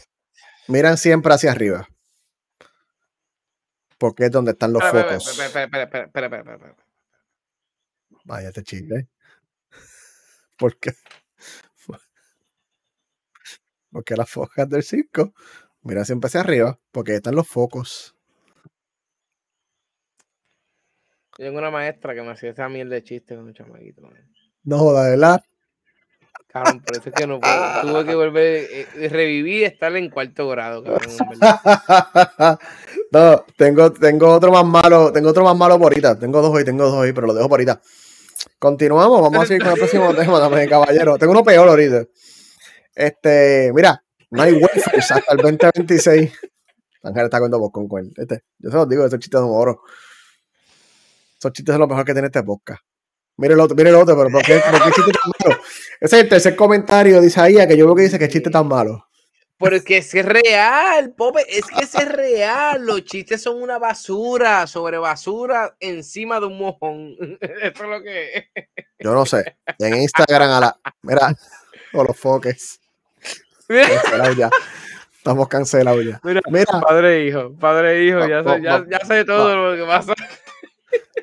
miran siempre hacia arriba? Porque es donde están los focos. Vaya este chiste. ¿Por qué? Porque las focas del circo, mira siempre hacia arriba, porque están los focos. Yo tengo una maestra que me hacía esa miel de chiste con un chamaquito. No joda, ¿verdad? Cabrón, por eso es que no puedo. Tuve que volver, eh, revivir y estar en cuarto grado, cabrón. no, tengo, tengo otro más malo, tengo otro más malo por ahorita. Tengo dos hoy, tengo dos hoy, pero lo dejo por ahorita. Continuamos, vamos a seguir con el próximo tema también, caballero. Tengo uno peor ahorita. Este, mira, no hay wafers hasta el 2026. Ángel está contando con cuál. Este, yo se los digo, esos chistes de oro. Esos chistes son lo mejor que tiene este podcast. Mire el otro, mire el otro, pero ¿por qué, por qué chiste tan malo? Ese es el tercer comentario de Isaías que yo veo que dice que chiste tan malo. Porque es que es real, Pope, es que es real. Los chistes son una basura, sobre basura, encima de un mojón. Eso es lo que es. Yo no sé. En Instagram a la. Mira, o los foques. Estamos cancelados ya. Mira, padre e hijo, padre e hijo, ya, sé, ya, sé todo lo que pasa.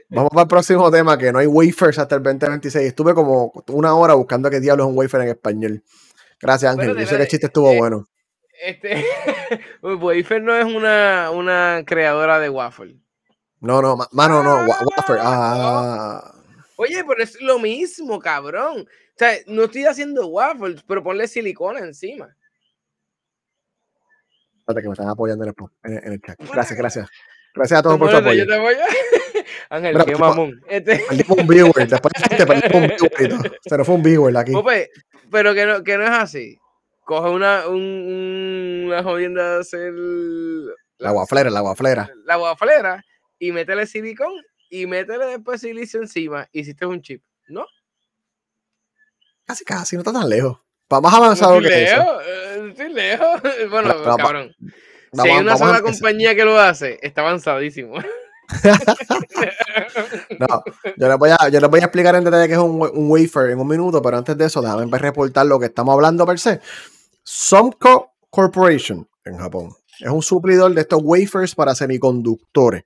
Vamos para el próximo tema, que no hay wafers hasta el 2026. Estuve como una hora buscando qué diablos es un wafer en español. Gracias, Ángel. Yo sé que el chiste estuvo eh, bueno. Este, wafer no es una, una creadora de waffle. No, no, mano, no, wafer. Ah. Oye, pero es lo mismo, cabrón. O sea, no estoy haciendo waffles, pero ponle silicona encima. Espérate que me están apoyando en el, chat. Gracias, gracias. Gracias a todos por su apoyo. Ángel, qué mamón. Este... Un viewer, después te perdimos un viewer. Pero fue un viewer aquí. pero que no, que no es así. Coge una, un, una jodienda de hacer. La guaflera, la guaflera. La guaflera y métele silicón y métele después silicio encima. Y hiciste un chip, ¿no? Casi, casi, no está tan lejos. Va más avanzado que lejos, eso. Estoy eh, lejos. Bueno, cabrón. si hay una sola compañía que lo hace, está avanzadísimo. no, yo les, voy a, yo les voy a explicar en detalle qué es un, un wafer en un minuto, pero antes de eso, déjame reportar lo que estamos hablando per se. Somco Corporation en Japón es un suplidor de estos wafers para semiconductores.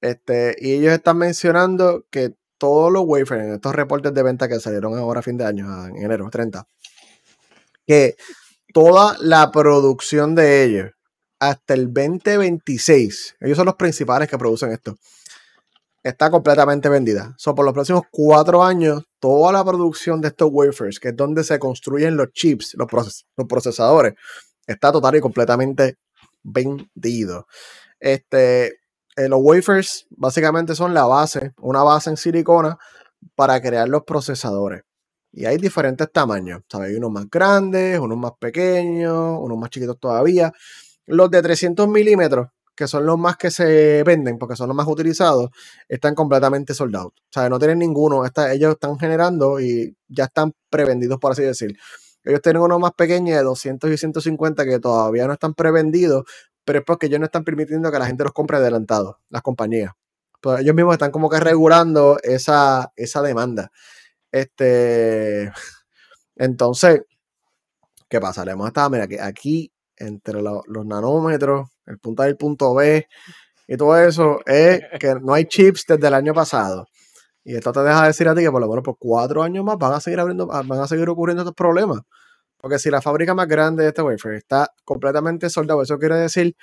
Este, y ellos están mencionando que todos los wafers en estos reportes de venta que salieron ahora a fin de año, en enero 30, que toda la producción de ellos hasta el 2026, ellos son los principales que producen esto, está completamente vendida. So, por los próximos cuatro años, toda la producción de estos wafers, que es donde se construyen los chips, los, los procesadores, está total y completamente vendido. Este, eh, los wafers básicamente son la base, una base en silicona para crear los procesadores. Y hay diferentes tamaños, ¿sabes? unos más grandes, unos más pequeños, unos más chiquitos todavía. Los de 300 milímetros, que son los más que se venden, porque son los más utilizados, están completamente soldados. O sea, no tienen ninguno. ellos están generando y ya están prevendidos, por así decir. Ellos tienen uno más pequeño de 200 y 150 que todavía no están prevendidos, pero es porque ellos no están permitiendo que la gente los compre adelantado, las compañías. Pues ellos mismos están como que regulando esa, esa demanda. Este, entonces, ¿qué pasa? Le hemos estado, mira, que aquí entre los nanómetros, el punto A y el punto B y todo eso, es que no hay chips desde el año pasado. Y esto te deja decir a ti que por lo menos por cuatro años más van a seguir abriendo, van a seguir ocurriendo estos problemas. Porque si la fábrica más grande de este wafer está completamente soldado, eso quiere decir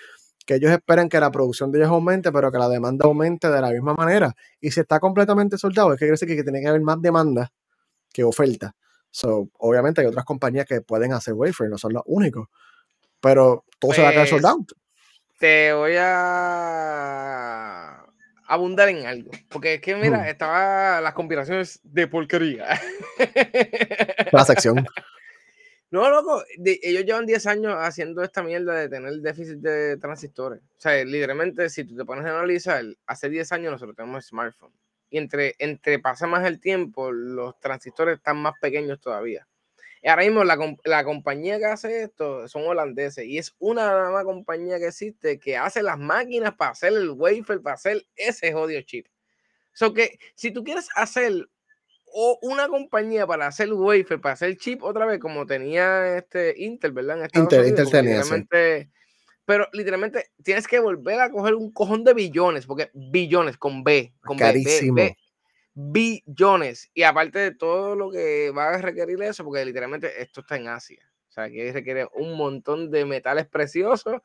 que ellos esperan que la producción de ellos aumente, pero que la demanda aumente de la misma manera. Y si está completamente soldado, es que quiere decir que tiene que haber más demanda que oferta. So, obviamente hay otras compañías que pueden hacer wafer, no son los únicos. Pero todo se va a quedar soldado. Pues, te voy a abundar en algo. Porque es que, mira, mm. estaba las conspiraciones de porquería. La sección. No, loco, ellos llevan 10 años haciendo esta mierda de tener déficit de transistores. O sea, literalmente, si tú te pones a analizar, hace 10 años nosotros tenemos smartphone. Y entre, entre pasa más el tiempo, los transistores están más pequeños todavía. Y ahora mismo la, la compañía que hace esto son holandeses y es una nueva compañía que existe que hace las máquinas para hacer el wafer, para hacer ese jodido chip. So que si tú quieres hacer o una compañía para hacer wafer, para hacer chip otra vez, como tenía este Intel, ¿verdad? Intel, Intel tenía Pero literalmente tienes que volver a coger un cojón de billones, porque billones con B, con Carísimo. B, billones. Y aparte de todo lo que va a requerir eso, porque literalmente esto está en Asia. O sea, que requiere un montón de metales preciosos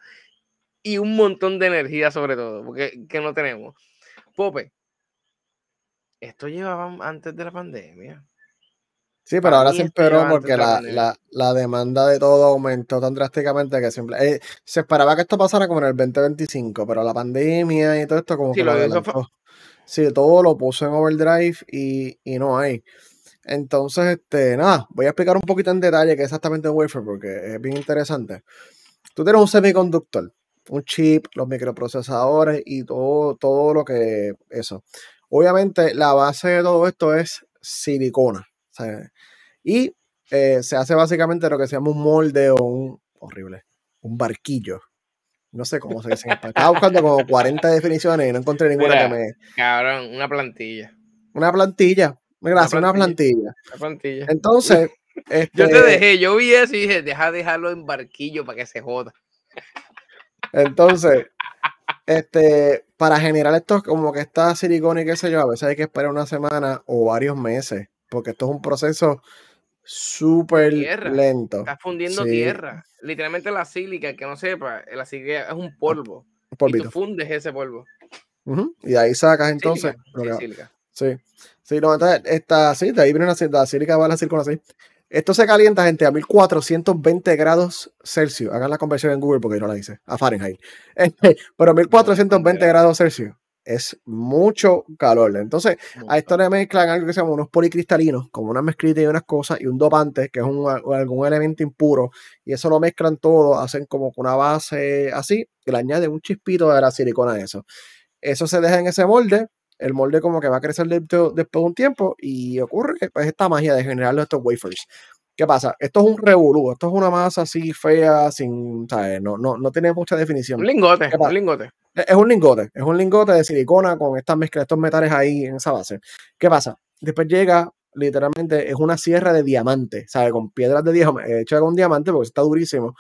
y un montón de energía sobre todo, porque que no tenemos. Pope, esto llevaba antes de la pandemia. Sí, pero ahora se empeoró porque la, demanda de todo aumentó tan drásticamente que siempre. Eh, se esperaba que esto pasara como en el 2025, pero la pandemia y todo esto como que lo adelantó. Sí, todo lo puso en overdrive y, no hay. Entonces, este, nada, voy a explicar un poquito en detalle qué es exactamente un wafer porque es bien interesante. Tú tienes un semiconductor, un chip, los microprocesadores y todo, todo lo que eso. Obviamente, la base de todo esto es silicona. y eh, se hace básicamente lo que se llama un molde o un. Horrible. Un barquillo. No sé cómo se dice. Estaba buscando como 40 definiciones y no encontré ninguna que me. Cabrón, una plantilla. Una plantilla. Gracias, una plantilla. Una plantilla. Entonces. Yo te este dejé, yo vi eso y dije, deja dejarlo en barquillo para que se joda. Entonces, este, para generar esto, como que está silicona y qué sé yo, a veces hay que esperar una semana o varios meses, porque esto es un proceso súper lento. Estás fundiendo tierra. Literalmente la sílica, que no sepa, la sílica es un polvo. y tú fundes ese polvo. Y de ahí sacas entonces. Sí, sí, no, entonces, esta, sí, de ahí viene la, sílica, va a la así. Esto se calienta, gente, a 1420 grados Celsius. Hagan la conversión en Google porque no la hice. A Fahrenheit. Pero 1420 grados Celsius. es mucho calor. Entonces, a esto le mezclan algo que se llama unos policristalinos, como una mezclita y unas cosas, y un dopante, que es un, algún elemento impuro, y eso lo mezclan todo, hacen como una base así, y le añaden un chispito de la silicona a eso. Eso se deja en ese molde, el molde como que va a crecer después de un tiempo, y ocurre pues, esta magia de generar estos wafers. ¿Qué pasa? Esto es un revolú, esto es una masa así fea, sin, ¿sabes? No, no, no tiene mucha definición. Un lingote, un lingote. Es un lingote, es un lingote de silicona con estas mezclas, estos metales ahí en esa base. ¿Qué pasa? Después llega, literalmente, es una sierra de diamante, ¿sabes? Con piedras de diamante, hecha con diamante, porque está durísimo.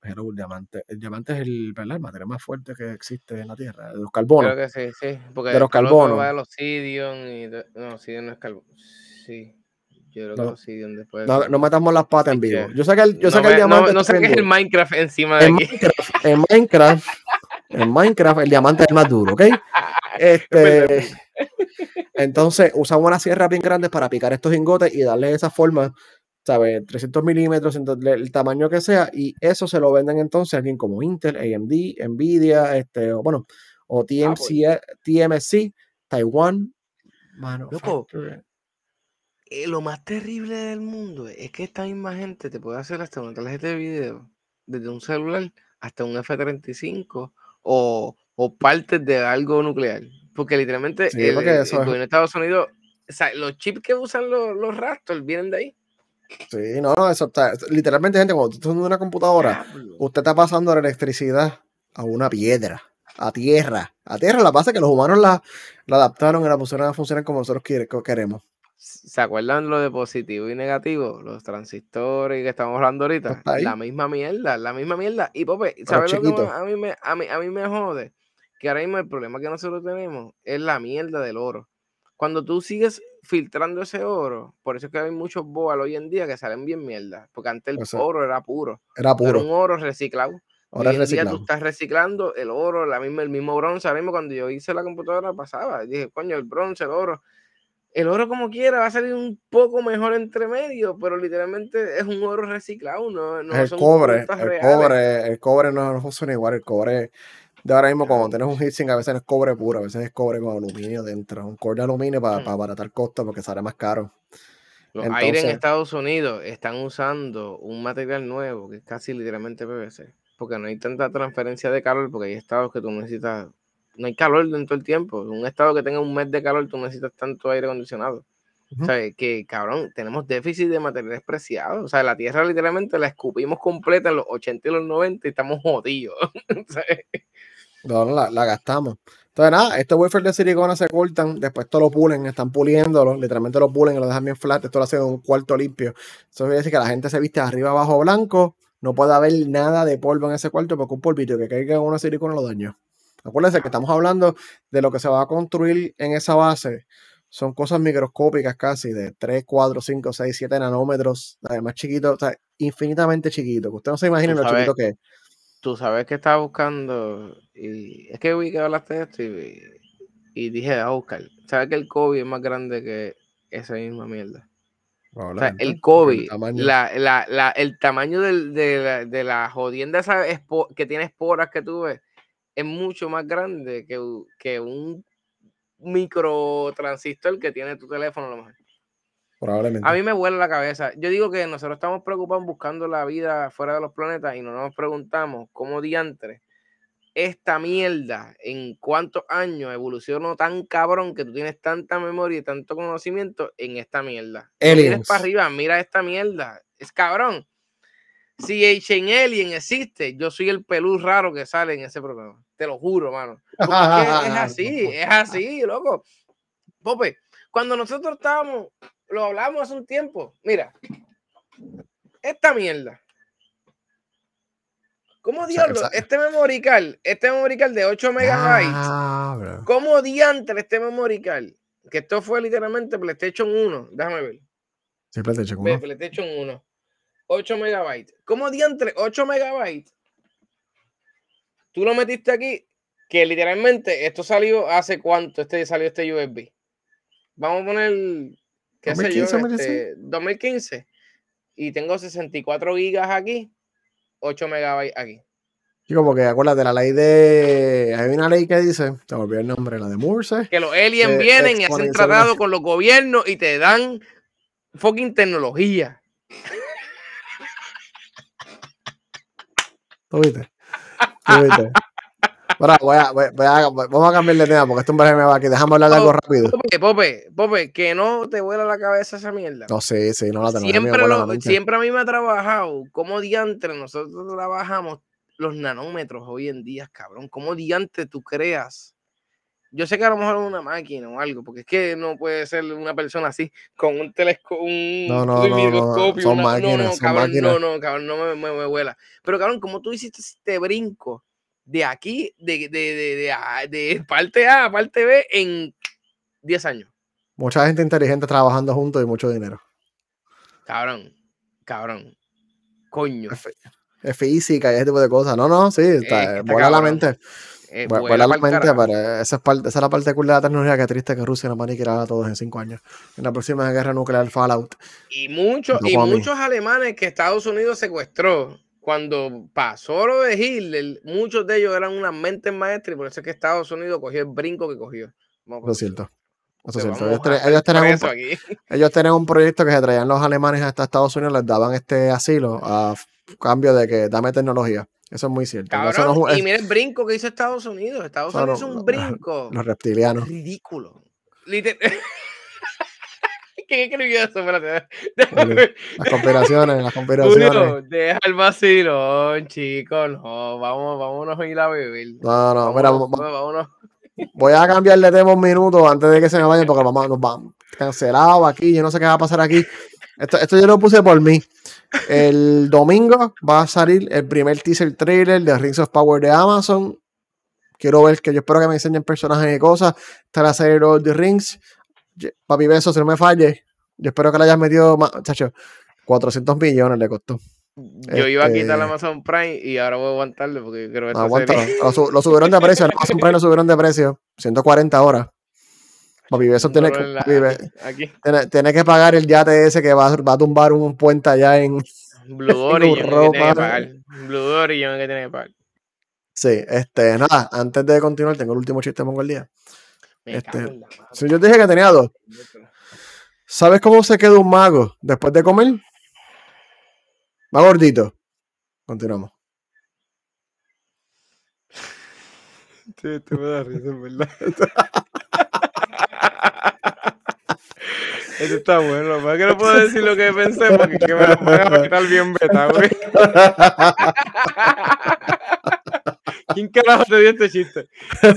Pero el diamante, el diamante es el, el material más fuerte que existe en la Tierra, de los carbonos. Creo que sí, sí. Porque de los carbonos. Va de los Sidion y no, Sidion no es carbono. Sí. Yo creo no, que después. No, no metamos las patas en vivo. Yo sé que el, yo sé que el diamante. No, sé qué es el Minecraft encima de en aquí. Minecraft, en Minecraft, en Minecraft, el diamante es más duro, ¿ok? Este, entonces, usamos una sierra bien grande para picar estos lingotes y darle esa forma, ¿sabes? 300 milímetros, el tamaño que sea, y eso se lo venden entonces a alguien como Intel, AMD, Nvidia, este, o bueno, o TMC, TMC Taiwan. Mano, Loco, eh, lo más terrible del mundo es que esta misma gente te puede hacer hasta una tarjeta de video desde un celular hasta un F-35 o, o, partes de algo nuclear. Porque literalmente el, gobierno de Estados Unidos, o sea, los chips que usan los, los rastros vienen de ahí. Sí, no, no, eso está. Literalmente, gente, cuando tú estás en una computadora, usted está pasando la electricidad a una piedra, a tierra. A tierra, la pasa que los humanos la, la adaptaron y la pusieron a funcionar como nosotros queremos. ¿Se acuerdan lo de positivo y negativo? Los transistores que estamos hablando ahorita. La misma mierda, la misma mierda. Y Pope, ¿sabes lo que a mí, me, a, mí, a mí me jode? Que ahora mismo el problema que nosotros tenemos es la mierda del oro. Cuando tú sigues filtrando ese oro, por eso es que hay muchos boas hoy en día que salen bien mierda. Porque antes el oro era puro. Era puro. Era un oro reciclado. Ahora hoy en día tú estás reciclando el oro, la misma, el mismo bronce. Ahora mismo cuando yo hice la computadora pasaba, dije, coño, el bronce, el oro el oro como quiera va a salir un poco mejor entre medio, pero literalmente es un oro reciclado, no, no el cobre, el cobre, el cobre no, funciona igual, el cobre de ahora mismo cuando tienes un heatsink a veces es cobre puro, a veces es cobre con aluminio dentro, un cobre de aluminio para, para abaratar costos porque sale más caro. Los aires en Estados Unidos están usando un material nuevo que es casi literalmente PVC, porque no hay tanta transferencia de calor, porque hay estados que tú necesitas no hay calor dentro del tiempo. Un estado que tenga un mes de calor, tú necesitas tanto aire acondicionado. Sea, que cabrón, tenemos déficit de materiales preciados. O sea, la tierra literalmente la escupimos completa en los 80 y los 90 y estamos jodidos. no, la, la, gastamos. Entonces, nada, estos wafers de silicona se cortan, después esto lo pulen, están puliéndolo, literalmente lo pulen y lo dejan bien flat, esto lo hacen en un cuarto limpio. Eso quiere decir que la gente se viste arriba abajo blanco, no puede haber nada de polvo en ese cuarto porque un polvito que caiga en una silicona lo daño. Acuérdense que estamos hablando de lo que se va a construir en esa base. Son cosas microscópicas casi, de 3, 4, 5, 6, 7 nanómetros, además chiquito, o sea, infinitamente chiquito, que usted no se imagina lo chiquito que es. Tú sabes que estaba buscando, y es que vi que hablaste de esto y, y dije, a buscar. ¿Sabes que el COVID es más grande que esa misma mierda? O sea, el COVID, el la, la, la, el tamaño del, de, la, de la jodienda esa que tiene esporas que tú ves, es mucho más grande que, que un microtransistor que tiene tu teléfono a lo mejor. Probablemente. A mí me vuela la cabeza. Yo digo que nosotros estamos preocupados buscando la vida fuera de los planetas y no nos preguntamos cómo diantre esta mierda en cuántos años evolucionó tan cabrón que tú tienes tanta memoria y tanto conocimiento en esta mierda. No para arriba, mira esta mierda. Es cabrón. Si Ancient Alien existe, yo soy el pelú raro que sale en ese programa. Te lo juro, mano. es así, es así, loco. Pope, cuando nosotros estábamos, lo hablamos hace un tiempo. Mira, esta mierda. ¿Cómo diablo? Este memorical, este memorical de 8 megabytes. Ah, ¿Cómo diantre este memorical? Que esto fue literalmente PlayStation 1. Déjame ver. Sí, PlayStation 1. PlayStation 1. 8 megabytes. ¿Cómo diantre 8 megabytes? Tú lo metiste aquí, que literalmente esto salió hace cuánto este salió este USB. Vamos a poner, qué 2015, sé yo, este, 2015. Y tengo 64 gigas aquí, 8 megabytes aquí. Y como que acuérdate, la ley de. Hay una ley que dice, te olvidé el nombre, la de Morse. Que los aliens vienen y hacen tratado con los gobiernos y te dan fucking tecnología. ¿Tú viste? ¿Tú viste? Ahora, voy a, voy a, vamos a cambiar de tema porque esto me va aquí. Déjame hablar algo rápido. Pope, Pope, Pope, que no te vuela la cabeza esa mierda. No, sí, sí, no la tengo. Siempre, siempre a mí me ha trabajado. ¿Cómo diantre nosotros trabajamos los nanómetros hoy en día, cabrón? ¿Cómo diantre tú creas? Yo sé que a lo mejor es una máquina o algo, porque es que no puede ser una persona así con un telescopio, un, no, no, microscopio. No, son máquinas, no, no, cabrón, no, no, cabrón, no me, me, me vuela. Pero cabrón, como tú hiciste este brinco de aquí, de, de, de, parte A a parte B en 10 años. Mucha gente inteligente trabajando juntos y mucho dinero. Cabrón, cabrón. Coño. Es, física y ese tipo de cosas. No, no, sí, está, vuela la mente. Eh, vuela, la mente, pero esa es, parte, esa es la parte cool de la tecnología que triste que Rusia nos va a aniquilar a todos en cinco años. En la próxima guerra nuclear Fallout. Y, muchos y muchos alemanes que Estados Unidos secuestró cuando pasó lo de Hitler, muchos de ellos eran unas mentes maestras y por eso es que Estados Unidos cogió el brinco que cogió. Eso es cierto. Eso es cierto. Ellos, tenían un, ellos, tenían un, proyecto que se traían los alemanes hasta Estados Unidos, les daban este asilo a cambio de que dame tecnología. Eso es muy cierto. y mira el brinco que hizo Estados Unidos. Estados Unidos es un brinco. Los reptilianos. Ridículo. Liter ¿Quién escribió eso? Espérate. Las conspiraciones, las conspiraciones. deja el vacilón, chicos. No, vamos, vámonos a ir a vivir. No, no, mira, vámonos. Voy a cambiar de tema un minuto antes de que se me vayan porque vamos, nos vamos cancelado aquí. Yo no sé qué va a pasar aquí. Esto, esto yo lo puse por mí. El domingo va a salir el primer teaser trailer de Rings of Power de Amazon. Quiero ver que yo espero que me enseñen personajes y cosas. Está la serie of the Rings papi beso, si no me falle, yo espero que le hayas metido, chacho, 400 millones le costó. Yo iba a quitar la este Amazon Prime y ahora voy a aguantarle porque creo que lo, lo, subieron de precio, Amazon Prime lo subieron de precio, 140 horas. Papi Beso tiene, que, tiene, que pagar el yate ese que va, va a tumbar un puente allá en Blue Origin que tiene que pagar. Blue Origin que tiene que pagar. Sí, este, nada, antes de continuar, tengo el último chiste el día. Este, si yo te dije que tenía dos. ¿Sabes cómo se queda un mago después de comer? Va gordito. Continuamos. Sí, te me da risa, en verdad. Eso está bueno. Lo que no puedo decir lo que pensé porque que me lo van a quitar bien beta, güey. ¿Quién carajo te dio este chiste? eso,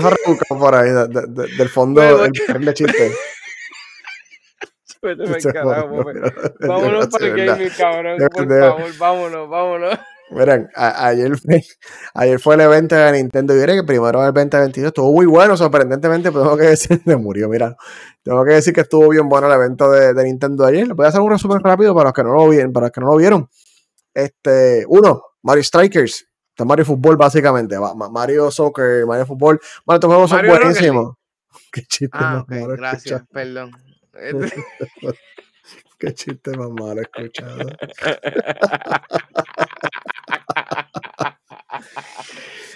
fue rebuscado por ahí, de, de, del fondo del el chiste. vámonos para el gaming, cabrón. Por favor, vámonos, vámonos. Miren, ayer, fue, ayer fue el evento de Nintendo Direct, que primero el 2022 estuvo muy bueno, sorprendentemente, pero tengo que decir, me murió, mira, tengo que decir que estuvo bien bueno el evento de, de Nintendo ayer. Voy a hacer un resumen rápido para los que no lo vieron, para los que no lo vieron. Este, uno, Mario Strikers. Este Mario Fútbol, básicamente. Mario Soccer, Mario Fútbol. Bueno, estos juegos son buenísimos. Qué chiste ah, malo Gracias, perdón. Qué chiste más malo escuchado.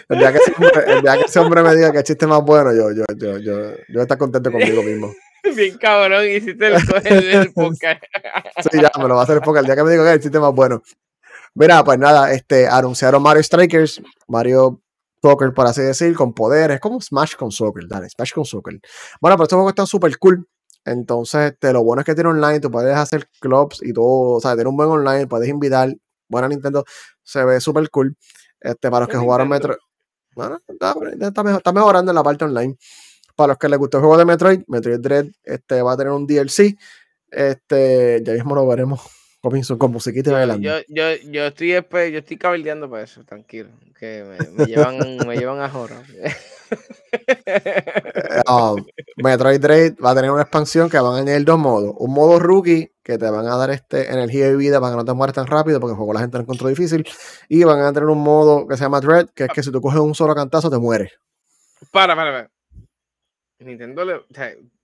El día, que ese hombre, el día que ese hombre me diga que el chiste más bueno, yo, yo, yo, yo, yo estar contento conmigo mismo. Bien cabrón, hiciste el, el, el podcast. Sí, ya, me lo va a hacer el podcast. El día que me diga que el chiste más bueno. Mira, pues nada, este, anunciaron Mario Strikers, Mario Soccer, por así decir, con poderes, como Smash con Soccer, dale, Smash con Soccer. Bueno, pero este juego está súper cool. Entonces, este, lo bueno es que tiene online, tú puedes hacer clubs y todo, o sea, tiene un buen online, puedes invitar. Buena Nintendo, se ve súper cool. Este, para los que jugaron Metro. Bueno, está, mejorando en la parte online. Para los que les gustó el juego de Metroid, Metroid Dread este, va a tener un DLC. Este, ya mismo lo veremos Robinson con musiquita bailando. Yo, yo, yo, estoy, yo estoy cabildeando para eso, tranquilo. Que me, llevan, me llevan a Jora. um, Metroid Dread va a tener una expansión que van a añadir dos modos. Un modo rookie, que te van a dar este energía y vida para que no te mueras tan rápido, porque el juego la gente lo encontró difícil. Y van a tener un modo que se llama Dread, que es que si tú coges un solo cantazo te mueres. Para, para, para. Nintendo le,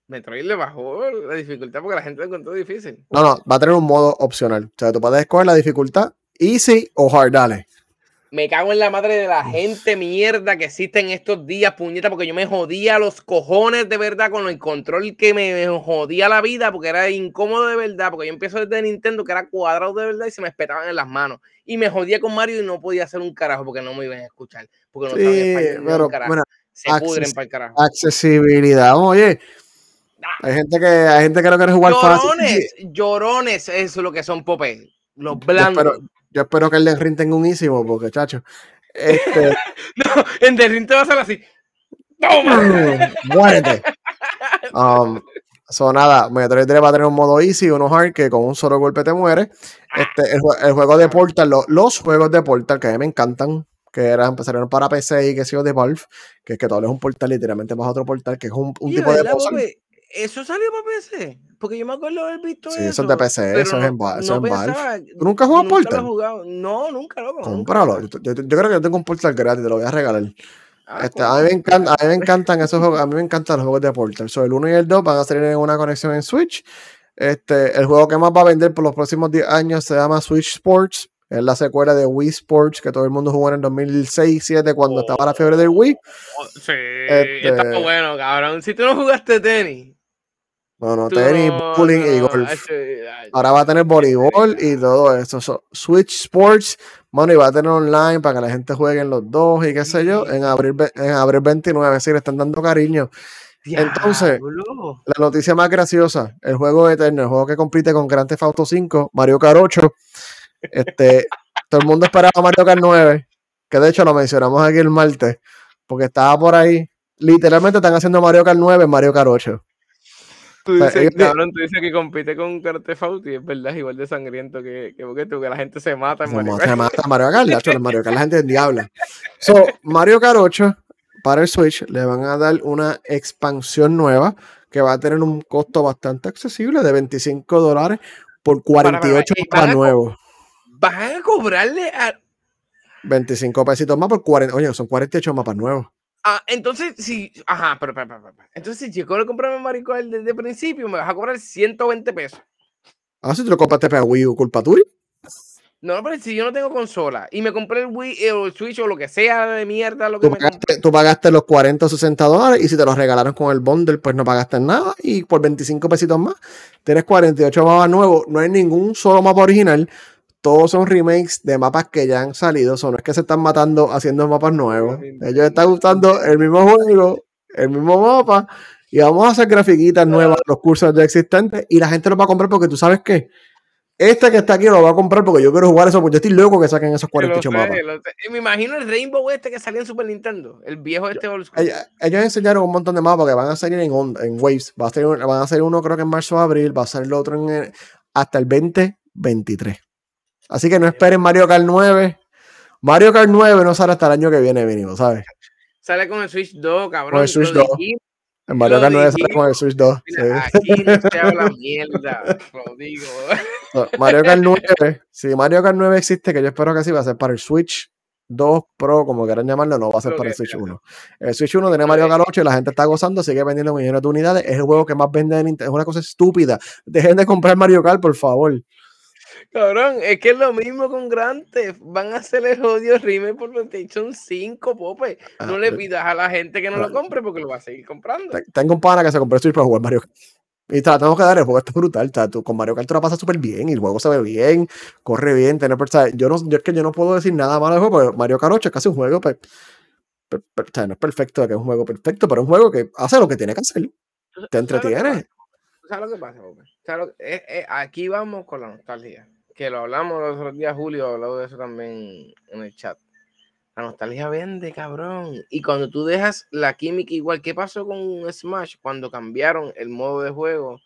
Metroid le bajó la dificultad porque la gente lo encontró difícil. No, no, va a tener un modo opcional. O sea, tú puedes escoger la dificultad Easy o hard, dale. Me cago en la madre de la gente mierda que existe en estos días, puñeta, porque yo me jodía los cojones de verdad con el control que me jodía la vida, porque era incómodo de verdad, porque yo empiezo desde Nintendo que era cuadrado de verdad y se me espetaban en las manos. Y me jodía con Mario y no podía hacer un carajo porque no me iban a escuchar. Porque no sí, pero, bueno, se pudren para el carajo. Accesibilidad, oye. Hay gente que hay gente que no quiere jugar llorones, fácil. Llorones, eso es lo que son popes. Los blandos. Yo espero que el de tenga un ísimo, porque, chacho. Este... no, en The Ring te va a hacer así. ¡Toma! ¡Muérete! Um, so, nada, Metroid 3 va a tener un modo easy, uno hard, que con un solo golpe te muere. Este, el, juego de Portal, los juegos de Portal que a mí me encantan, que eran, empezaron para PC y que sido de Valve, que es que todo es un portal, literalmente más otro portal, que es un, un tipo de ¿Eso salió para PC? Porque yo me acuerdo haber visto sí, eso. eso es de PC, eso, es en, eso no es en Valve. ¿Tú nunca has jugado Portal? No, nunca, loco. Cómpralo. Yo, yo, creo que yo tengo un Portal gratis, te lo voy a regalar. Ah, este, a, mí me encanta, a mí me encantan esos juegos, a mí me encantan los juegos de Portal. So, el 1 y el 2 van a salir en una conexión en Switch. Este, el juego que más va a vender por los próximos 10 años se llama Switch Sports. Es la secuela de Wii Sports que todo el mundo jugó en el 2006-2007 cuando estaba la fiebre del Wii. Oh, sí, este, está bueno, cabrón. Si tú no jugaste tenis, no, no, tenis, bowling y golf. Ahora va a tener voleibol y todo eso. Switch Sports, mano, y va a tener online para que la gente juegue en los dos y qué sé yo, en abril, en abril 29, si le están dando cariño. Entonces, la noticia más graciosa, el juego eterno, el juego que compite con Grand Theft Auto 5, Mario Kart 8, este, todo el mundo esperaba Mario Kart 9, que de hecho lo mencionamos aquí el martes, porque estaba por ahí, literalmente están haciendo Mario Kart 9 en Mario Kart 8. Tú dices, cabrón, tú dices que compite con Cartefauti y es verdad, es igual de sangriento que, que, tú, que la gente se mata en Mario Kart. Se mata Mario Kart, en Mario Kart la gente es diabla. So, Mario Kart 8 para el Switch le van a dar una expansión nueva que va a tener un costo bastante accesible de 25 dólares por 48 para, nuevos. ¿Van a cobrarle a 25 pesitos más por 40, oye, son 48 mapas nuevos. Ah, entonces, si, ajá, pero, pero, pero, entonces si yo quiero comprarme Mario Kart desde el principio, me vas a cobrar 120 pesos. Ah, si tú lo compraste para Wii U, culpa tuya. No, pero si yo no tengo consola y me compré el Wii o el Switch o lo que sea de mierda, lo que tú, pagaste, tú pagaste los 40 o 60 dólares y si te los regalaron con el bundle, pues no pagaste nada y por 25 pesitos más tienes 48 mapas nuevos. No hay ningún solo mapa original todos son remakes de mapas que ya han salido. no es que se están matando haciendo mapas nuevos. Ellos están gustando el mismo juego, el mismo mapa. Y vamos a hacer grafiquitas nuevas, los cursos ya existentes. Y la gente lo va a comprar porque tú sabes que este que está aquí lo va a comprar porque yo quiero jugar eso. Porque yo estoy loco que saquen esos 48 mapas. Me imagino el Rainbow este que salió en Super Nintendo. El viejo este old Ellos, enseñaron un montón de mapas que van a salir en, en Waves. Va a ser, van a ser uno creo que en marzo o abril. Va a ser el otro en hasta el 2023. Así que no esperen Mario Kart 9. Mario Kart 9 no sale hasta el año que viene mínimo, ¿sabes? Sale con el Switch 2, cabrón. Con el Switch 2. En Mario Kart 9 sale con el Switch 2. Aquí no se habla mierda, lo digo. Mario Kart 9, si Mario Kart 9 existe, que yo espero que sí, va a ser para el Switch 2 Pro, como quieran llamarlo, no va a ser para el Switch 1. El Switch 1 tiene Mario Kart 8 y la gente está gozando, sigue vendiendo millones de unidades. Es el juego que más vende en Nintendo. Es una cosa estúpida. Dejen de comprar Mario Kart, por favor. Cabrón, es que es lo mismo con Grand Van a hacer el odio remake por PlayStation 5, pope. Ah, no le pidas a la gente que no lo compre porque lo va a seguir comprando. Tengo un pana que se compró Switch para jugar Mario Kart. Y tengo que dar, el juego está brutal. Tú, con Mario Kart te lo pasas súper bien y el juego se ve bien, corre bien. Tener, yo, no, yo es que yo no puedo decir nada malo del juego, porque Mario Kart 8 es casi un juego, pues, no es perfecto, que es un juego perfecto, pero es un juego que hace lo que tiene que hacer. Te entretiene. ¿Sabes lo que pasa, eh, eh, aquí vamos con la nostalgia que lo hablamos los otros días, Julio habló de eso también en el chat. La nostalgia vende, cabrón. Y cuando tú dejas la química igual, ¿qué pasó con Smash cuando cambiaron el modo de juego?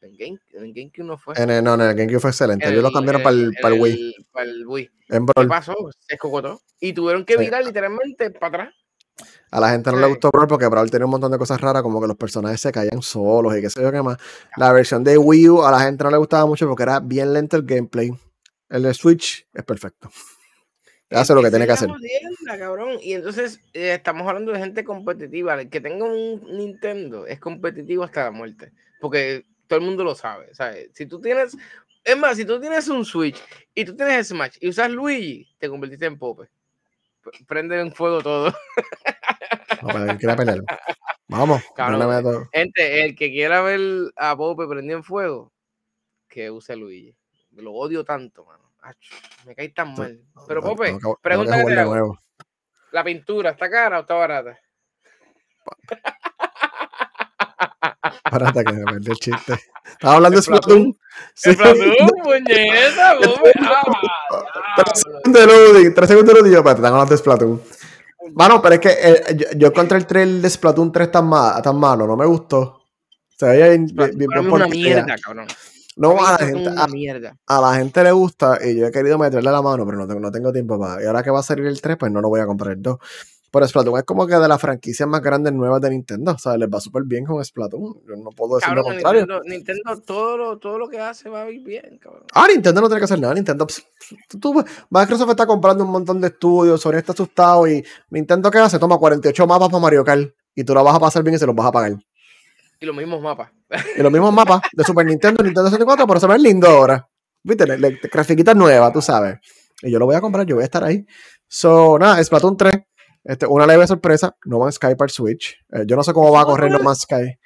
En, Game, en GameCube no fue. En el, no, en el GameCube fue excelente. Ellos lo cambiaron para el, para el Wii. Para el Wii. ¿Qué pasó? Se escocotó. Y tuvieron que virar literalmente para atrás. A la gente no le gustó Brawl porque Brawl tenía un montón de cosas raras, como que los personajes se caían solos y qué sé yo qué más. La versión de Wii U a la gente no le gustaba mucho porque era bien lento el gameplay. El de Switch es perfecto. Hace lo que tiene que hacer. Y entonces eh, estamos hablando de gente competitiva. El que tenga un Nintendo es competitivo hasta la muerte. Porque todo el mundo lo sabe. Si tú tienes es más, si tú tienes un Switch y tú tienes Smash y usas Luigi, te convertiste en Pope. Prende en fuego todo. Vamos. gente, el que quiera ver a Pope prendido en fuego, que use Luigi. Lo odio tanto, mano. me cae tan mal. Pero Pope, pregúntale. ¿La pintura está cara o está barata? Barata que me perdí el chiste. Estaba hablando de Splatoon. Splatoon, puñeta, Tres segundos de loading, tres segundos de loading. Yo, te están hablando de Splatoon. Bueno, pero es que eh, yo, yo, encontré el trailer de Splatoon 3 tan, tan malo, no me gustó. Se veía bien, bien, una mierda, cabrón. No, a la, gente, a, la gente le gusta y yo he querido meterle la mano, pero no tengo, no tengo tiempo para. Y ahora que va a salir el 3, pues no lo voy a comprar el 2. Pero Splatoon es como que de las franquicias más grandes nuevas de Nintendo. O sea, les va súper bien con Splatoon. Yo no puedo decir lo contrario. Nintendo, todo, lo, todo lo que hace va a ir bien, cabrón. Ah, Nintendo no tiene que hacer nada. Nintendo. Microsoft está comprando un montón de estudios. Sony está asustado. Y Nintendo, ¿qué hace? Toma 48 mapas para Mario Kart. Y tú lo vas a pasar bien y se los vas a pagar. Y los mismos mapas. Y los mismos mapas de Super Nintendo, Nintendo 64, pero se ven lindo ahora. Viste, le, le, nueva, tú sabes. Y yo lo voy a comprar, yo voy a estar ahí. So, nada, Splatoon 3 este, una leve sorpresa, No Man's Sky para el Switch. Eh, yo no sé cómo va a correr No Man's Sky.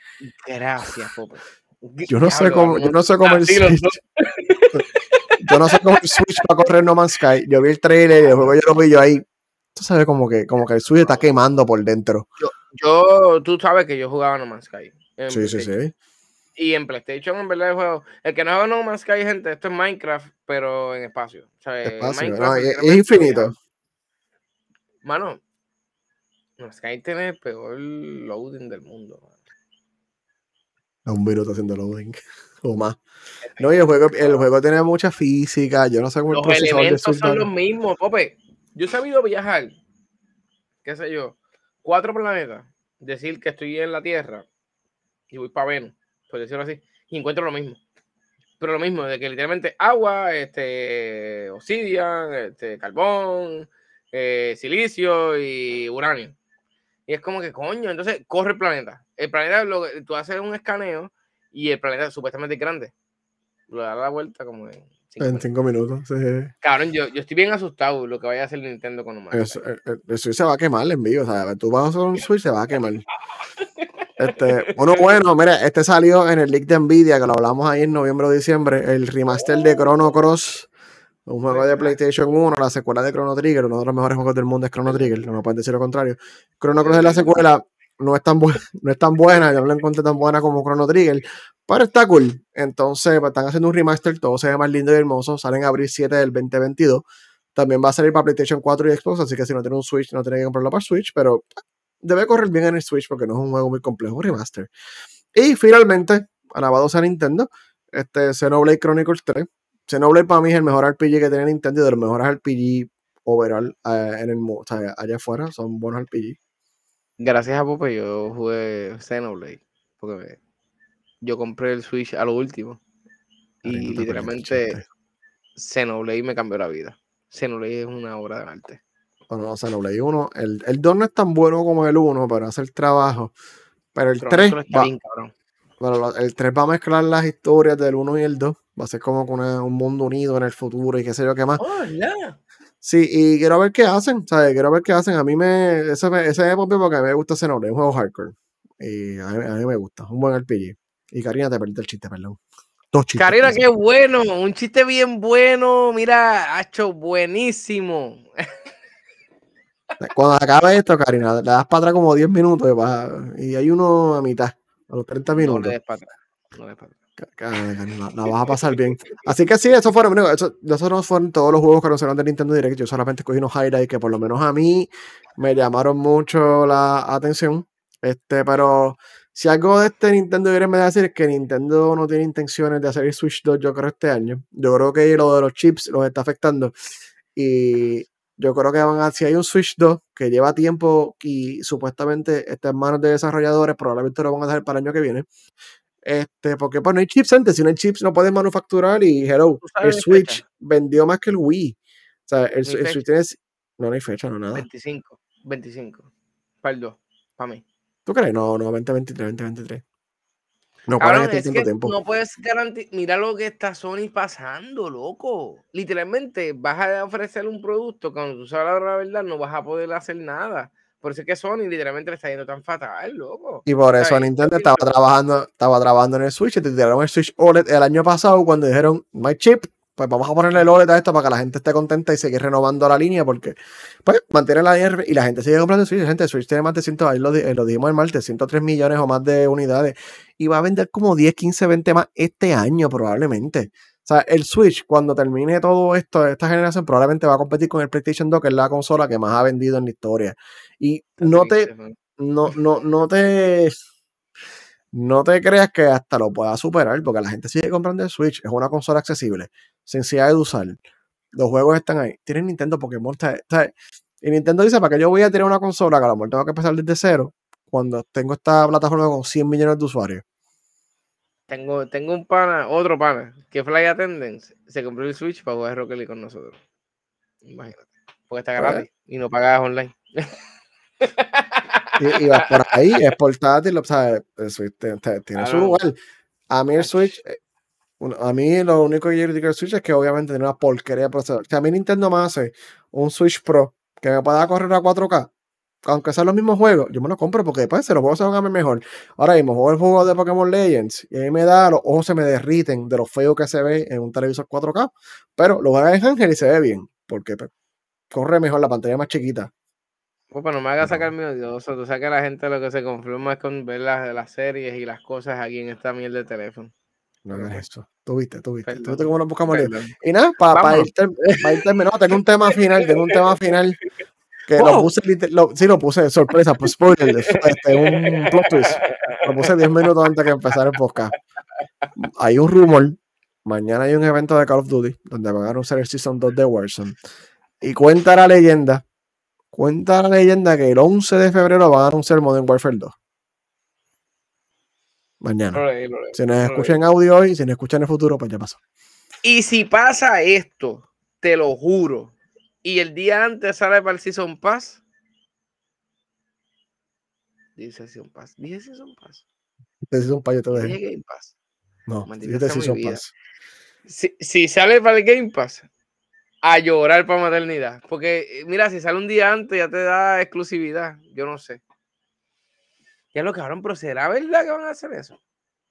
Gracias, Pope. Yo no sé cómo, yo no sé cómo el Switch. yo no sé cómo el Switch va a correr No Man's Sky. Yo vi el trailer y el juego yo lo vi yo ahí. Tú sabes como que, como que el Switch está quemando por dentro. Yo, tú sabes que yo jugaba No Man's Sky. Sí, sí, sí. Y en PlayStation, en verdad, el juego. El que no juega No Man's Sky, gente, esto es Minecraft, pero en espacio. O sea, espacio es, es infinito. Mano, no, Sky tiene el peor loading del mundo. A un minuto haciendo loading. o más. No, y el juego, el juego tiene mucha física. Yo no sé cómo Los elementos son los mismos. Pope, yo he sabido viajar, qué sé yo, cuatro planetas. Decir que estoy en la Tierra y voy para Venus, por decirlo así, y encuentro lo mismo. Pero lo mismo, de que literalmente agua, este, obsidian, este, carbón, eh, silicio y uranio. Y es como que, coño, entonces corre el planeta. El planeta, lo, tú haces un escaneo y el planeta supuestamente es grande. Lo da la vuelta como en cinco, en cinco minutos. Sí. Cabrón, yo, yo, estoy bien asustado lo que vaya a hacer Nintendo con un el, el, Switch se va a quemar en vivo. O sea, tú vas a hacer un Switch, se va a quemar. Este, bueno, bueno, mira, este salió en el leak de Nvidia, que lo hablamos ahí en noviembre o diciembre, el remaster de Chrono Cross un juego de PlayStation 1, la secuela de Chrono Trigger, uno de los mejores juegos del mundo es Chrono Trigger, no me pueden decir lo contrario. Chrono Cross es la secuela, no es tan, no es tan buena, yo no la encontré tan buena como Chrono Trigger, pero está cool. Entonces, pues, están haciendo un remaster, todo se ve más lindo y hermoso, salen a abril 7 del 2022. También va a salir para PlayStation 4 y Xbox, así que si no tiene un Switch, no tiene que comprarlo para Switch, pero debe correr bien en el Switch porque no es un juego muy complejo, un remaster. Y finalmente, alabado sea Nintendo, este Xenoblade Chronicles 3 Xenoblade para mí es el mejor RPG que tiene Nintendo y de los mejores RPG overall eh, en el o sea, allá afuera son buenos RPG. Gracias a Pope yo jugué Xenoblade porque yo compré el Switch a lo último y literalmente Xenoblade me cambió la vida. Xenoblade es una obra de arte. Bueno, Xenoblade 1, el, el 2 no es tan bueno como el 1 para hacer trabajo, pero el 3 bueno, el 3 va a mezclar las historias del 1 y el 2. Va a ser como con un mundo unido en el futuro y qué sé yo qué más. Oh, yeah. Sí, y quiero ver qué hacen, ¿sabes? Quiero ver qué hacen. A mí me. Ese, ese es porque a mí me gusta ese nombre, es un juego hardcore. Y a mí, me gusta, un buen RPG. Y Karina, te perdiste el chiste, perdón. Dos chistes. Karina, qué bueno, un chiste bien bueno. Mira, hecho buenísimo. Cuando acabe esto, Karina, le das para atrás como 10 minutos y hay uno a mitad a los 30 minutos. No le des para No le La, vas a pasar bien. Así que sí, eso fueron, eso, esos fueron todos los juegos que anunciaron de Nintendo Direct. Yo solamente escogí unos highlights que por lo menos a mí me llamaron mucho la atención. Este, pero si algo de este Nintendo Direct me decir es que Nintendo no tiene intenciones de hacer el Switch 2, yo creo, este año. Yo creo que lo de los chips los está afectando. Y yo creo que van a, si hay un Switch 2 que lleva tiempo y supuestamente está en manos de desarrolladores, probablemente lo van a dejar para el año que viene. Este, porque pues no hay chips antes, si no hay chips no pueden manufacturar y hello, el Switch vendió más que el Wii. O sea, el, Switch tiene, no, no hay fecha, no nada. 25, 25. Para el 2, para mí. ¿Tú crees? No, no, 2023, 2023. No pueden es tanto que tiempo. no puedes garantizar. Mira lo que está Sony pasando, loco. Literalmente vas a ofrecer un producto cuando tú sabes la verdad, no vas a poder hacer nada. Por eso es que Sony literalmente le está yendo tan fatal, loco. Y por eso. Nintendo estaba trabajando, estaba trabajando en el Switch y te tiraron el Switch OLED el año pasado cuando dijeron, my chip, pues vamos a ponerle el OLED a esto para que la gente esté contenta y seguir renovando la línea porque pues mantiene la línea y la gente sigue comprando Switch. Gente, el Switch tiene más de 100, ahí lo, eh, lo dijimos el martes, 103 millones o más de unidades y va a vender como 10, 15, 20 más este año probablemente. O sea, el Switch, cuando termine todo esto, esta generación, probablemente va a competir con el PlayStation 2, que es la consola que más ha vendido en la historia. Y no te, no, no, no te. No te creas que hasta lo pueda superar, porque la gente sigue comprando el Switch. Es una consola accesible, sencilla de usar. Los juegos están ahí. Tienen Nintendo Pokémon. Y Nintendo dice: ¿Para qué yo voy a tener una consola que a lo mejor tengo que empezar desde cero cuando tengo esta plataforma con 100 millones de usuarios? Tengo, tengo un pana, otro pana, que Fly Attendance se compró el Switch para jugar Rocket League con nosotros. Imagínate. Porque está Pues- gratis y no pagas online. Y, y vas por ahí, es portátil, o sea, el Switch te- te- tiene su lugar. A mí el Switch, eh, a mí lo único que yo critico del Switch es que obviamente tiene una porquería de procesador. Si a mí Nintendo me hace un Switch Pro que me pueda correr a 4K, aunque sean los mismos juegos, yo me lo compro porque después se los juegos se van a ver mejor. Ahora mismo juego el juego de Pokémon Legends y ahí me da, los ojos se me derriten de lo feo que se ve en un televisor 4K, pero lo juega en Ángel y se ve bien, porque pues, corre mejor la pantalla más chiquita. Pues, pero no me hagas sacar mi odioso. Tú sabes que la gente lo que se conforma es con ver las, las series y las cosas aquí en esta mierda de teléfono. No hagas pues, eso. Tú viste, tú viste. Tú viste cómo nos buscamos. Y nada, para Vámonos. ir, pa' ir terminando, tengo un tema final, tengo un tema final que lo puse, lo- sí lo puse de sorpresa, pues spoiler, este, un plot twist. Lo puse 10 minutos antes de empezar el podcast. Hay un rumor, mañana hay un evento de Call of Duty donde van a anunciar el Season 2 de Warzone. Y cuenta la leyenda, cuenta la leyenda que el 11 de febrero van a anunciar Modern Warfare 2. Mañana. Lo leí, lo leí, Si nos escuchan en audio hoy, si nos escuchan en el futuro, pues ya pasó. Y si pasa esto, te lo juro, y el día antes sale para el Season Pass, dice Season Pass, dice Season Pass, Te hice un payo, te lo dije dejé. Game Pass. No, Maldita yo te sea mi Season. Pass. Si, si sale para el Game Pass, a llorar para maternidad. Porque, eh, mira, si sale un día antes ya te da exclusividad. Yo no sé. Ya lo cabrón, pero ¿será verdad que van a hacer eso?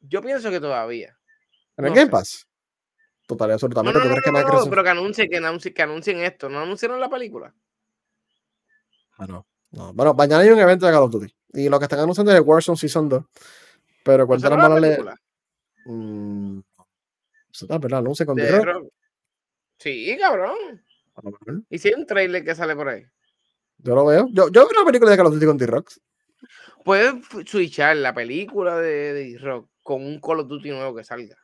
Yo pienso que todavía. ¿En el No Game sé. Pass? Total, y absolutamente. no, ¿Tú crees que Microsoft.? pero que anuncien, que anuncien, que anuncien esto. ¿No anunciaron la película? Ah, no, no. Bueno, mañana hay un evento de Call of Duty. Y lo que están anunciando es el Warzone Season 2. Pero ¿No cuéntanos más la le. película? Mm, eso está, ¿verdad? Anuncia con Rock. Sí, cabrón. ¿Y si hay un trailer que sale por ahí? Yo lo veo. Yo, yo vi una película de Call of Duty con The Rock. Puedes switchar la película de, de Rock con un Call of Duty nuevo que salga.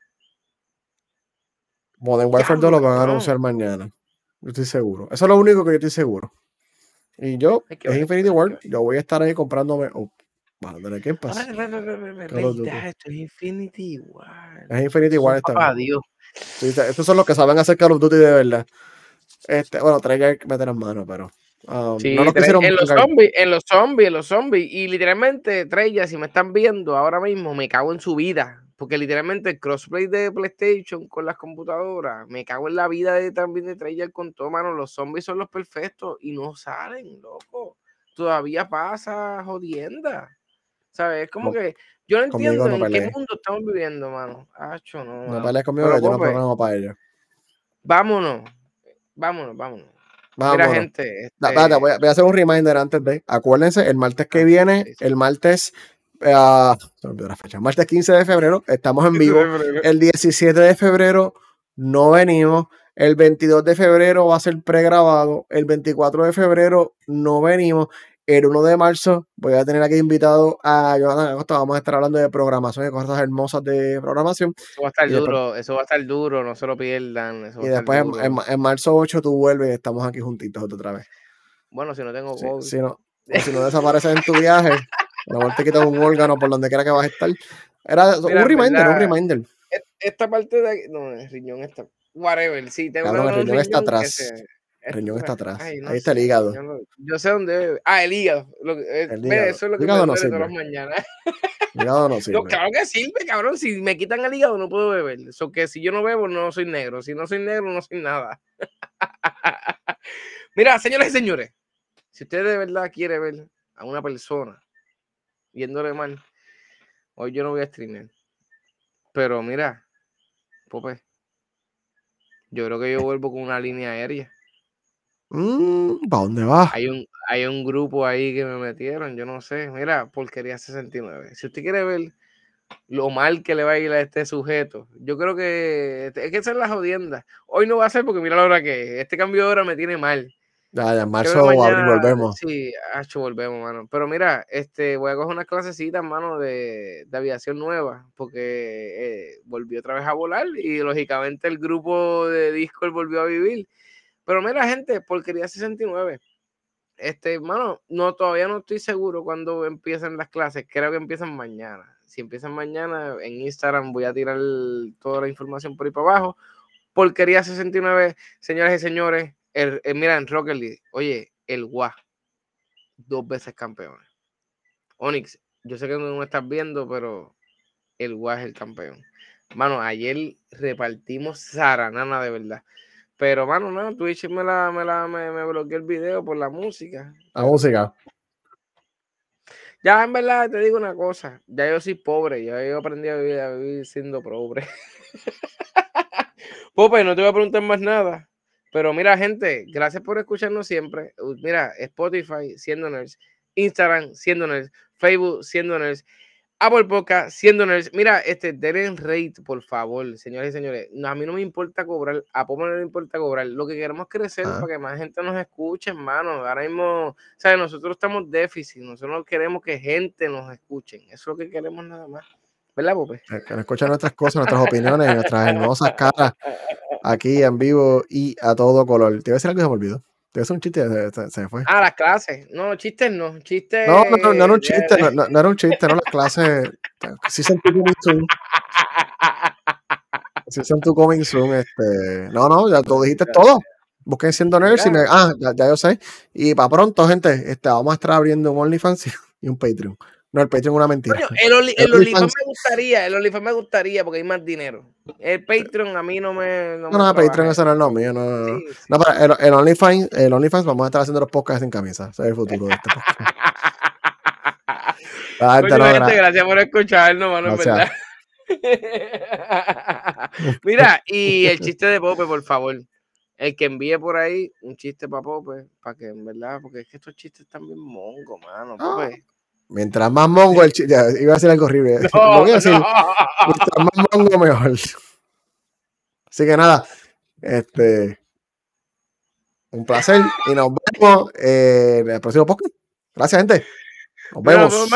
Modern Warfare 2 lo van a anunciar mañana. Yo estoy seguro. Eso es lo único que yo estoy seguro. Y yo, que es ver, Infinity ver. Yo voy a estar ahí comprándome. Oh, bueno, ¿de qué Ah, pasa? esto es Infinity War. Es Infinity War es esta. Dios. Estos son los que saben hacer Call of Duty de verdad. Este, bueno, que meter las manos, pero. um, Sí, no los Trey- quisieron en los zombies, en los zombies, en los zombies. Y literalmente, Treyarch, si me están viendo ahora mismo, me cago en su vida. Porque literalmente el crossplay de PlayStation con las computadoras, me cago en la vida de también de Treyarch con todo, mano. Los zombies son los perfectos y no salen, loco. Todavía pasa jodienda. ¿Sabes? Es como que yo no entiendo no en qué mundo estamos viviendo, mano. Acho, no. No pelees conmigo, Pero, yo no programo para ellos. vámonos. Vámonos, vámonos. Vámonos. Mira, gente. Da- este, espérate, voy, a, voy a hacer un reminder antes de. Acuérdense, el martes que viene, el martes. Se me olvidó la fecha. Martes 15 de febrero, estamos en vivo. El 17 de febrero no venimos. El 22 de febrero va a ser pregrabado. El 24 de febrero no venimos. El 1 de marzo voy a tener aquí invitado a Jonathan Acosta. Vamos a estar hablando de programación y cosas hermosas de programación. Eso va a estar Y después- duro, eso va a estar duro, no se lo pierdan. Eso va Y después en, duro. en- en marzo 8 tú vuelves y estamos aquí juntitos otra vez. Bueno, si no tengo Sí, COVID. si, no, si no desapareces en tu viaje, a lo mejor te quitas un órgano por donde quiera que vas a estar. Era Mira, un reminder, verdad, un reminder. Esta parte de aquí, no, el riñón está, whatever, sí, tengo que el riñón está riñón que atrás. El riñón está atrás. Ahí está el hígado. Yo, sé dónde. Ah, el hígado. Eh, el hígado. Eso es lo que me no todas las mañanas. El hígado no sirve. No, claro que sirve, cabrón. Si me quitan el hígado, no puedo beber. Eso que si yo no bebo, no soy negro. Si no soy negro, no soy nada. Mira, señores y señores, si usted de verdad quiere ver a una persona viéndole mal, hoy yo no voy a streamer. Pero mira, Pope, yo creo que yo vuelvo con una línea aérea. Mm, ¿Para dónde va? Hay un, hay un grupo ahí que me metieron, yo no sé. Mira, porquería 69. Si usted quiere ver lo mal que le va a ir a este sujeto, yo creo que es que esa es la jodienda. Hoy no va a ser porque mira la hora que Este cambio de hora me tiene mal. Ya, ya, marzo o abril volvemos. Sí, hecho volvemos, mano. Pero mira, este, voy a coger unas clasecitas, mano, de, de aviación nueva, porque eh, volvió otra vez a volar y lógicamente el grupo de Discord volvió a vivir. Pero mira, gente, porquería 69. Este, mano, no, todavía no estoy seguro cuándo empiezan las clases. Creo que empiezan mañana. Si empiezan mañana, en Instagram voy a tirar toda la información por ahí para abajo. Porquería 69, señoras y señores el, mira, en Rocket League, oye, el WA, dos veces campeón. Onyx, yo sé que no me estás viendo, pero el WA es el campeón. Mano, ayer repartimos Saranana de verdad. Pero, mano, no, Twitch me, la, me, la, me, me bloqueó el video por la música. La música. Ya, en verdad, te digo una cosa. Ya yo soy pobre. Ya yo aprendí a vivir, a vivir siendo pobre. Pope, no te voy a preguntar más nada. Pero mira, gente, gracias por escucharnos siempre. Mira, Spotify, siendo nerds, Instagram, siendo nerds, Facebook, siendo nerds, Apple Podcast, siendo nerds. Mira, este, den rate, por favor, señores y señores. a mí no me importa cobrar, a Popo no le importa cobrar. Lo que queremos es crecer ah. para que más gente nos escuche, hermano. Ahora mismo, ¿sabes? Nosotros estamos déficit, nosotros queremos que gente nos escuche. Eso es lo que queremos nada más. ¿Verdad, Pope? Que nos escuchen nuestras cosas, nuestras opiniones, nuestras hermosas caras aquí en vivo y a todo color. Te iba a decir algo que se me olvidó. Te iba a hacer un chiste, se, se, me fue. Ah, las clases. No, chistes no. Chistes. No, no, no, era un chiste, no, no, era un chiste, no las clases. Sí son tu coming soon. Sí son tu coming soon. Este. No, no, ya tú dijiste todo. Busquen siendo nerds y me. Ah, ya, ya, yo sé. Y para pronto, gente, este, vamos a estar abriendo un OnlyFans y un Patreon. No, el Patreon es una mentira. el, OnlyFans me gustaría, el OnlyFans me gustaría porque hay más dinero. El Patreon a mí no me. No, no, el Patreon eso no es lo mío. No, no pero el, OnlyFans, el OnlyFans vamos a estar haciendo los podcasts sin camisa. Ese es el futuro de este podcast. gracias por escucharnos, mano, verdad. Mira, y el chiste de Pope, por favor. El que envíe por ahí un chiste para Pope, para que en verdad, porque es que estos chistes están bien mongos, mano. Pope. Mientras más mongo el chiste, iba a decir algo horrible. Mientras más mongo, mejor. Así que nada, este. Un placer y nos vemos en el próximo podcast. Gracias, gente. Nos vemos.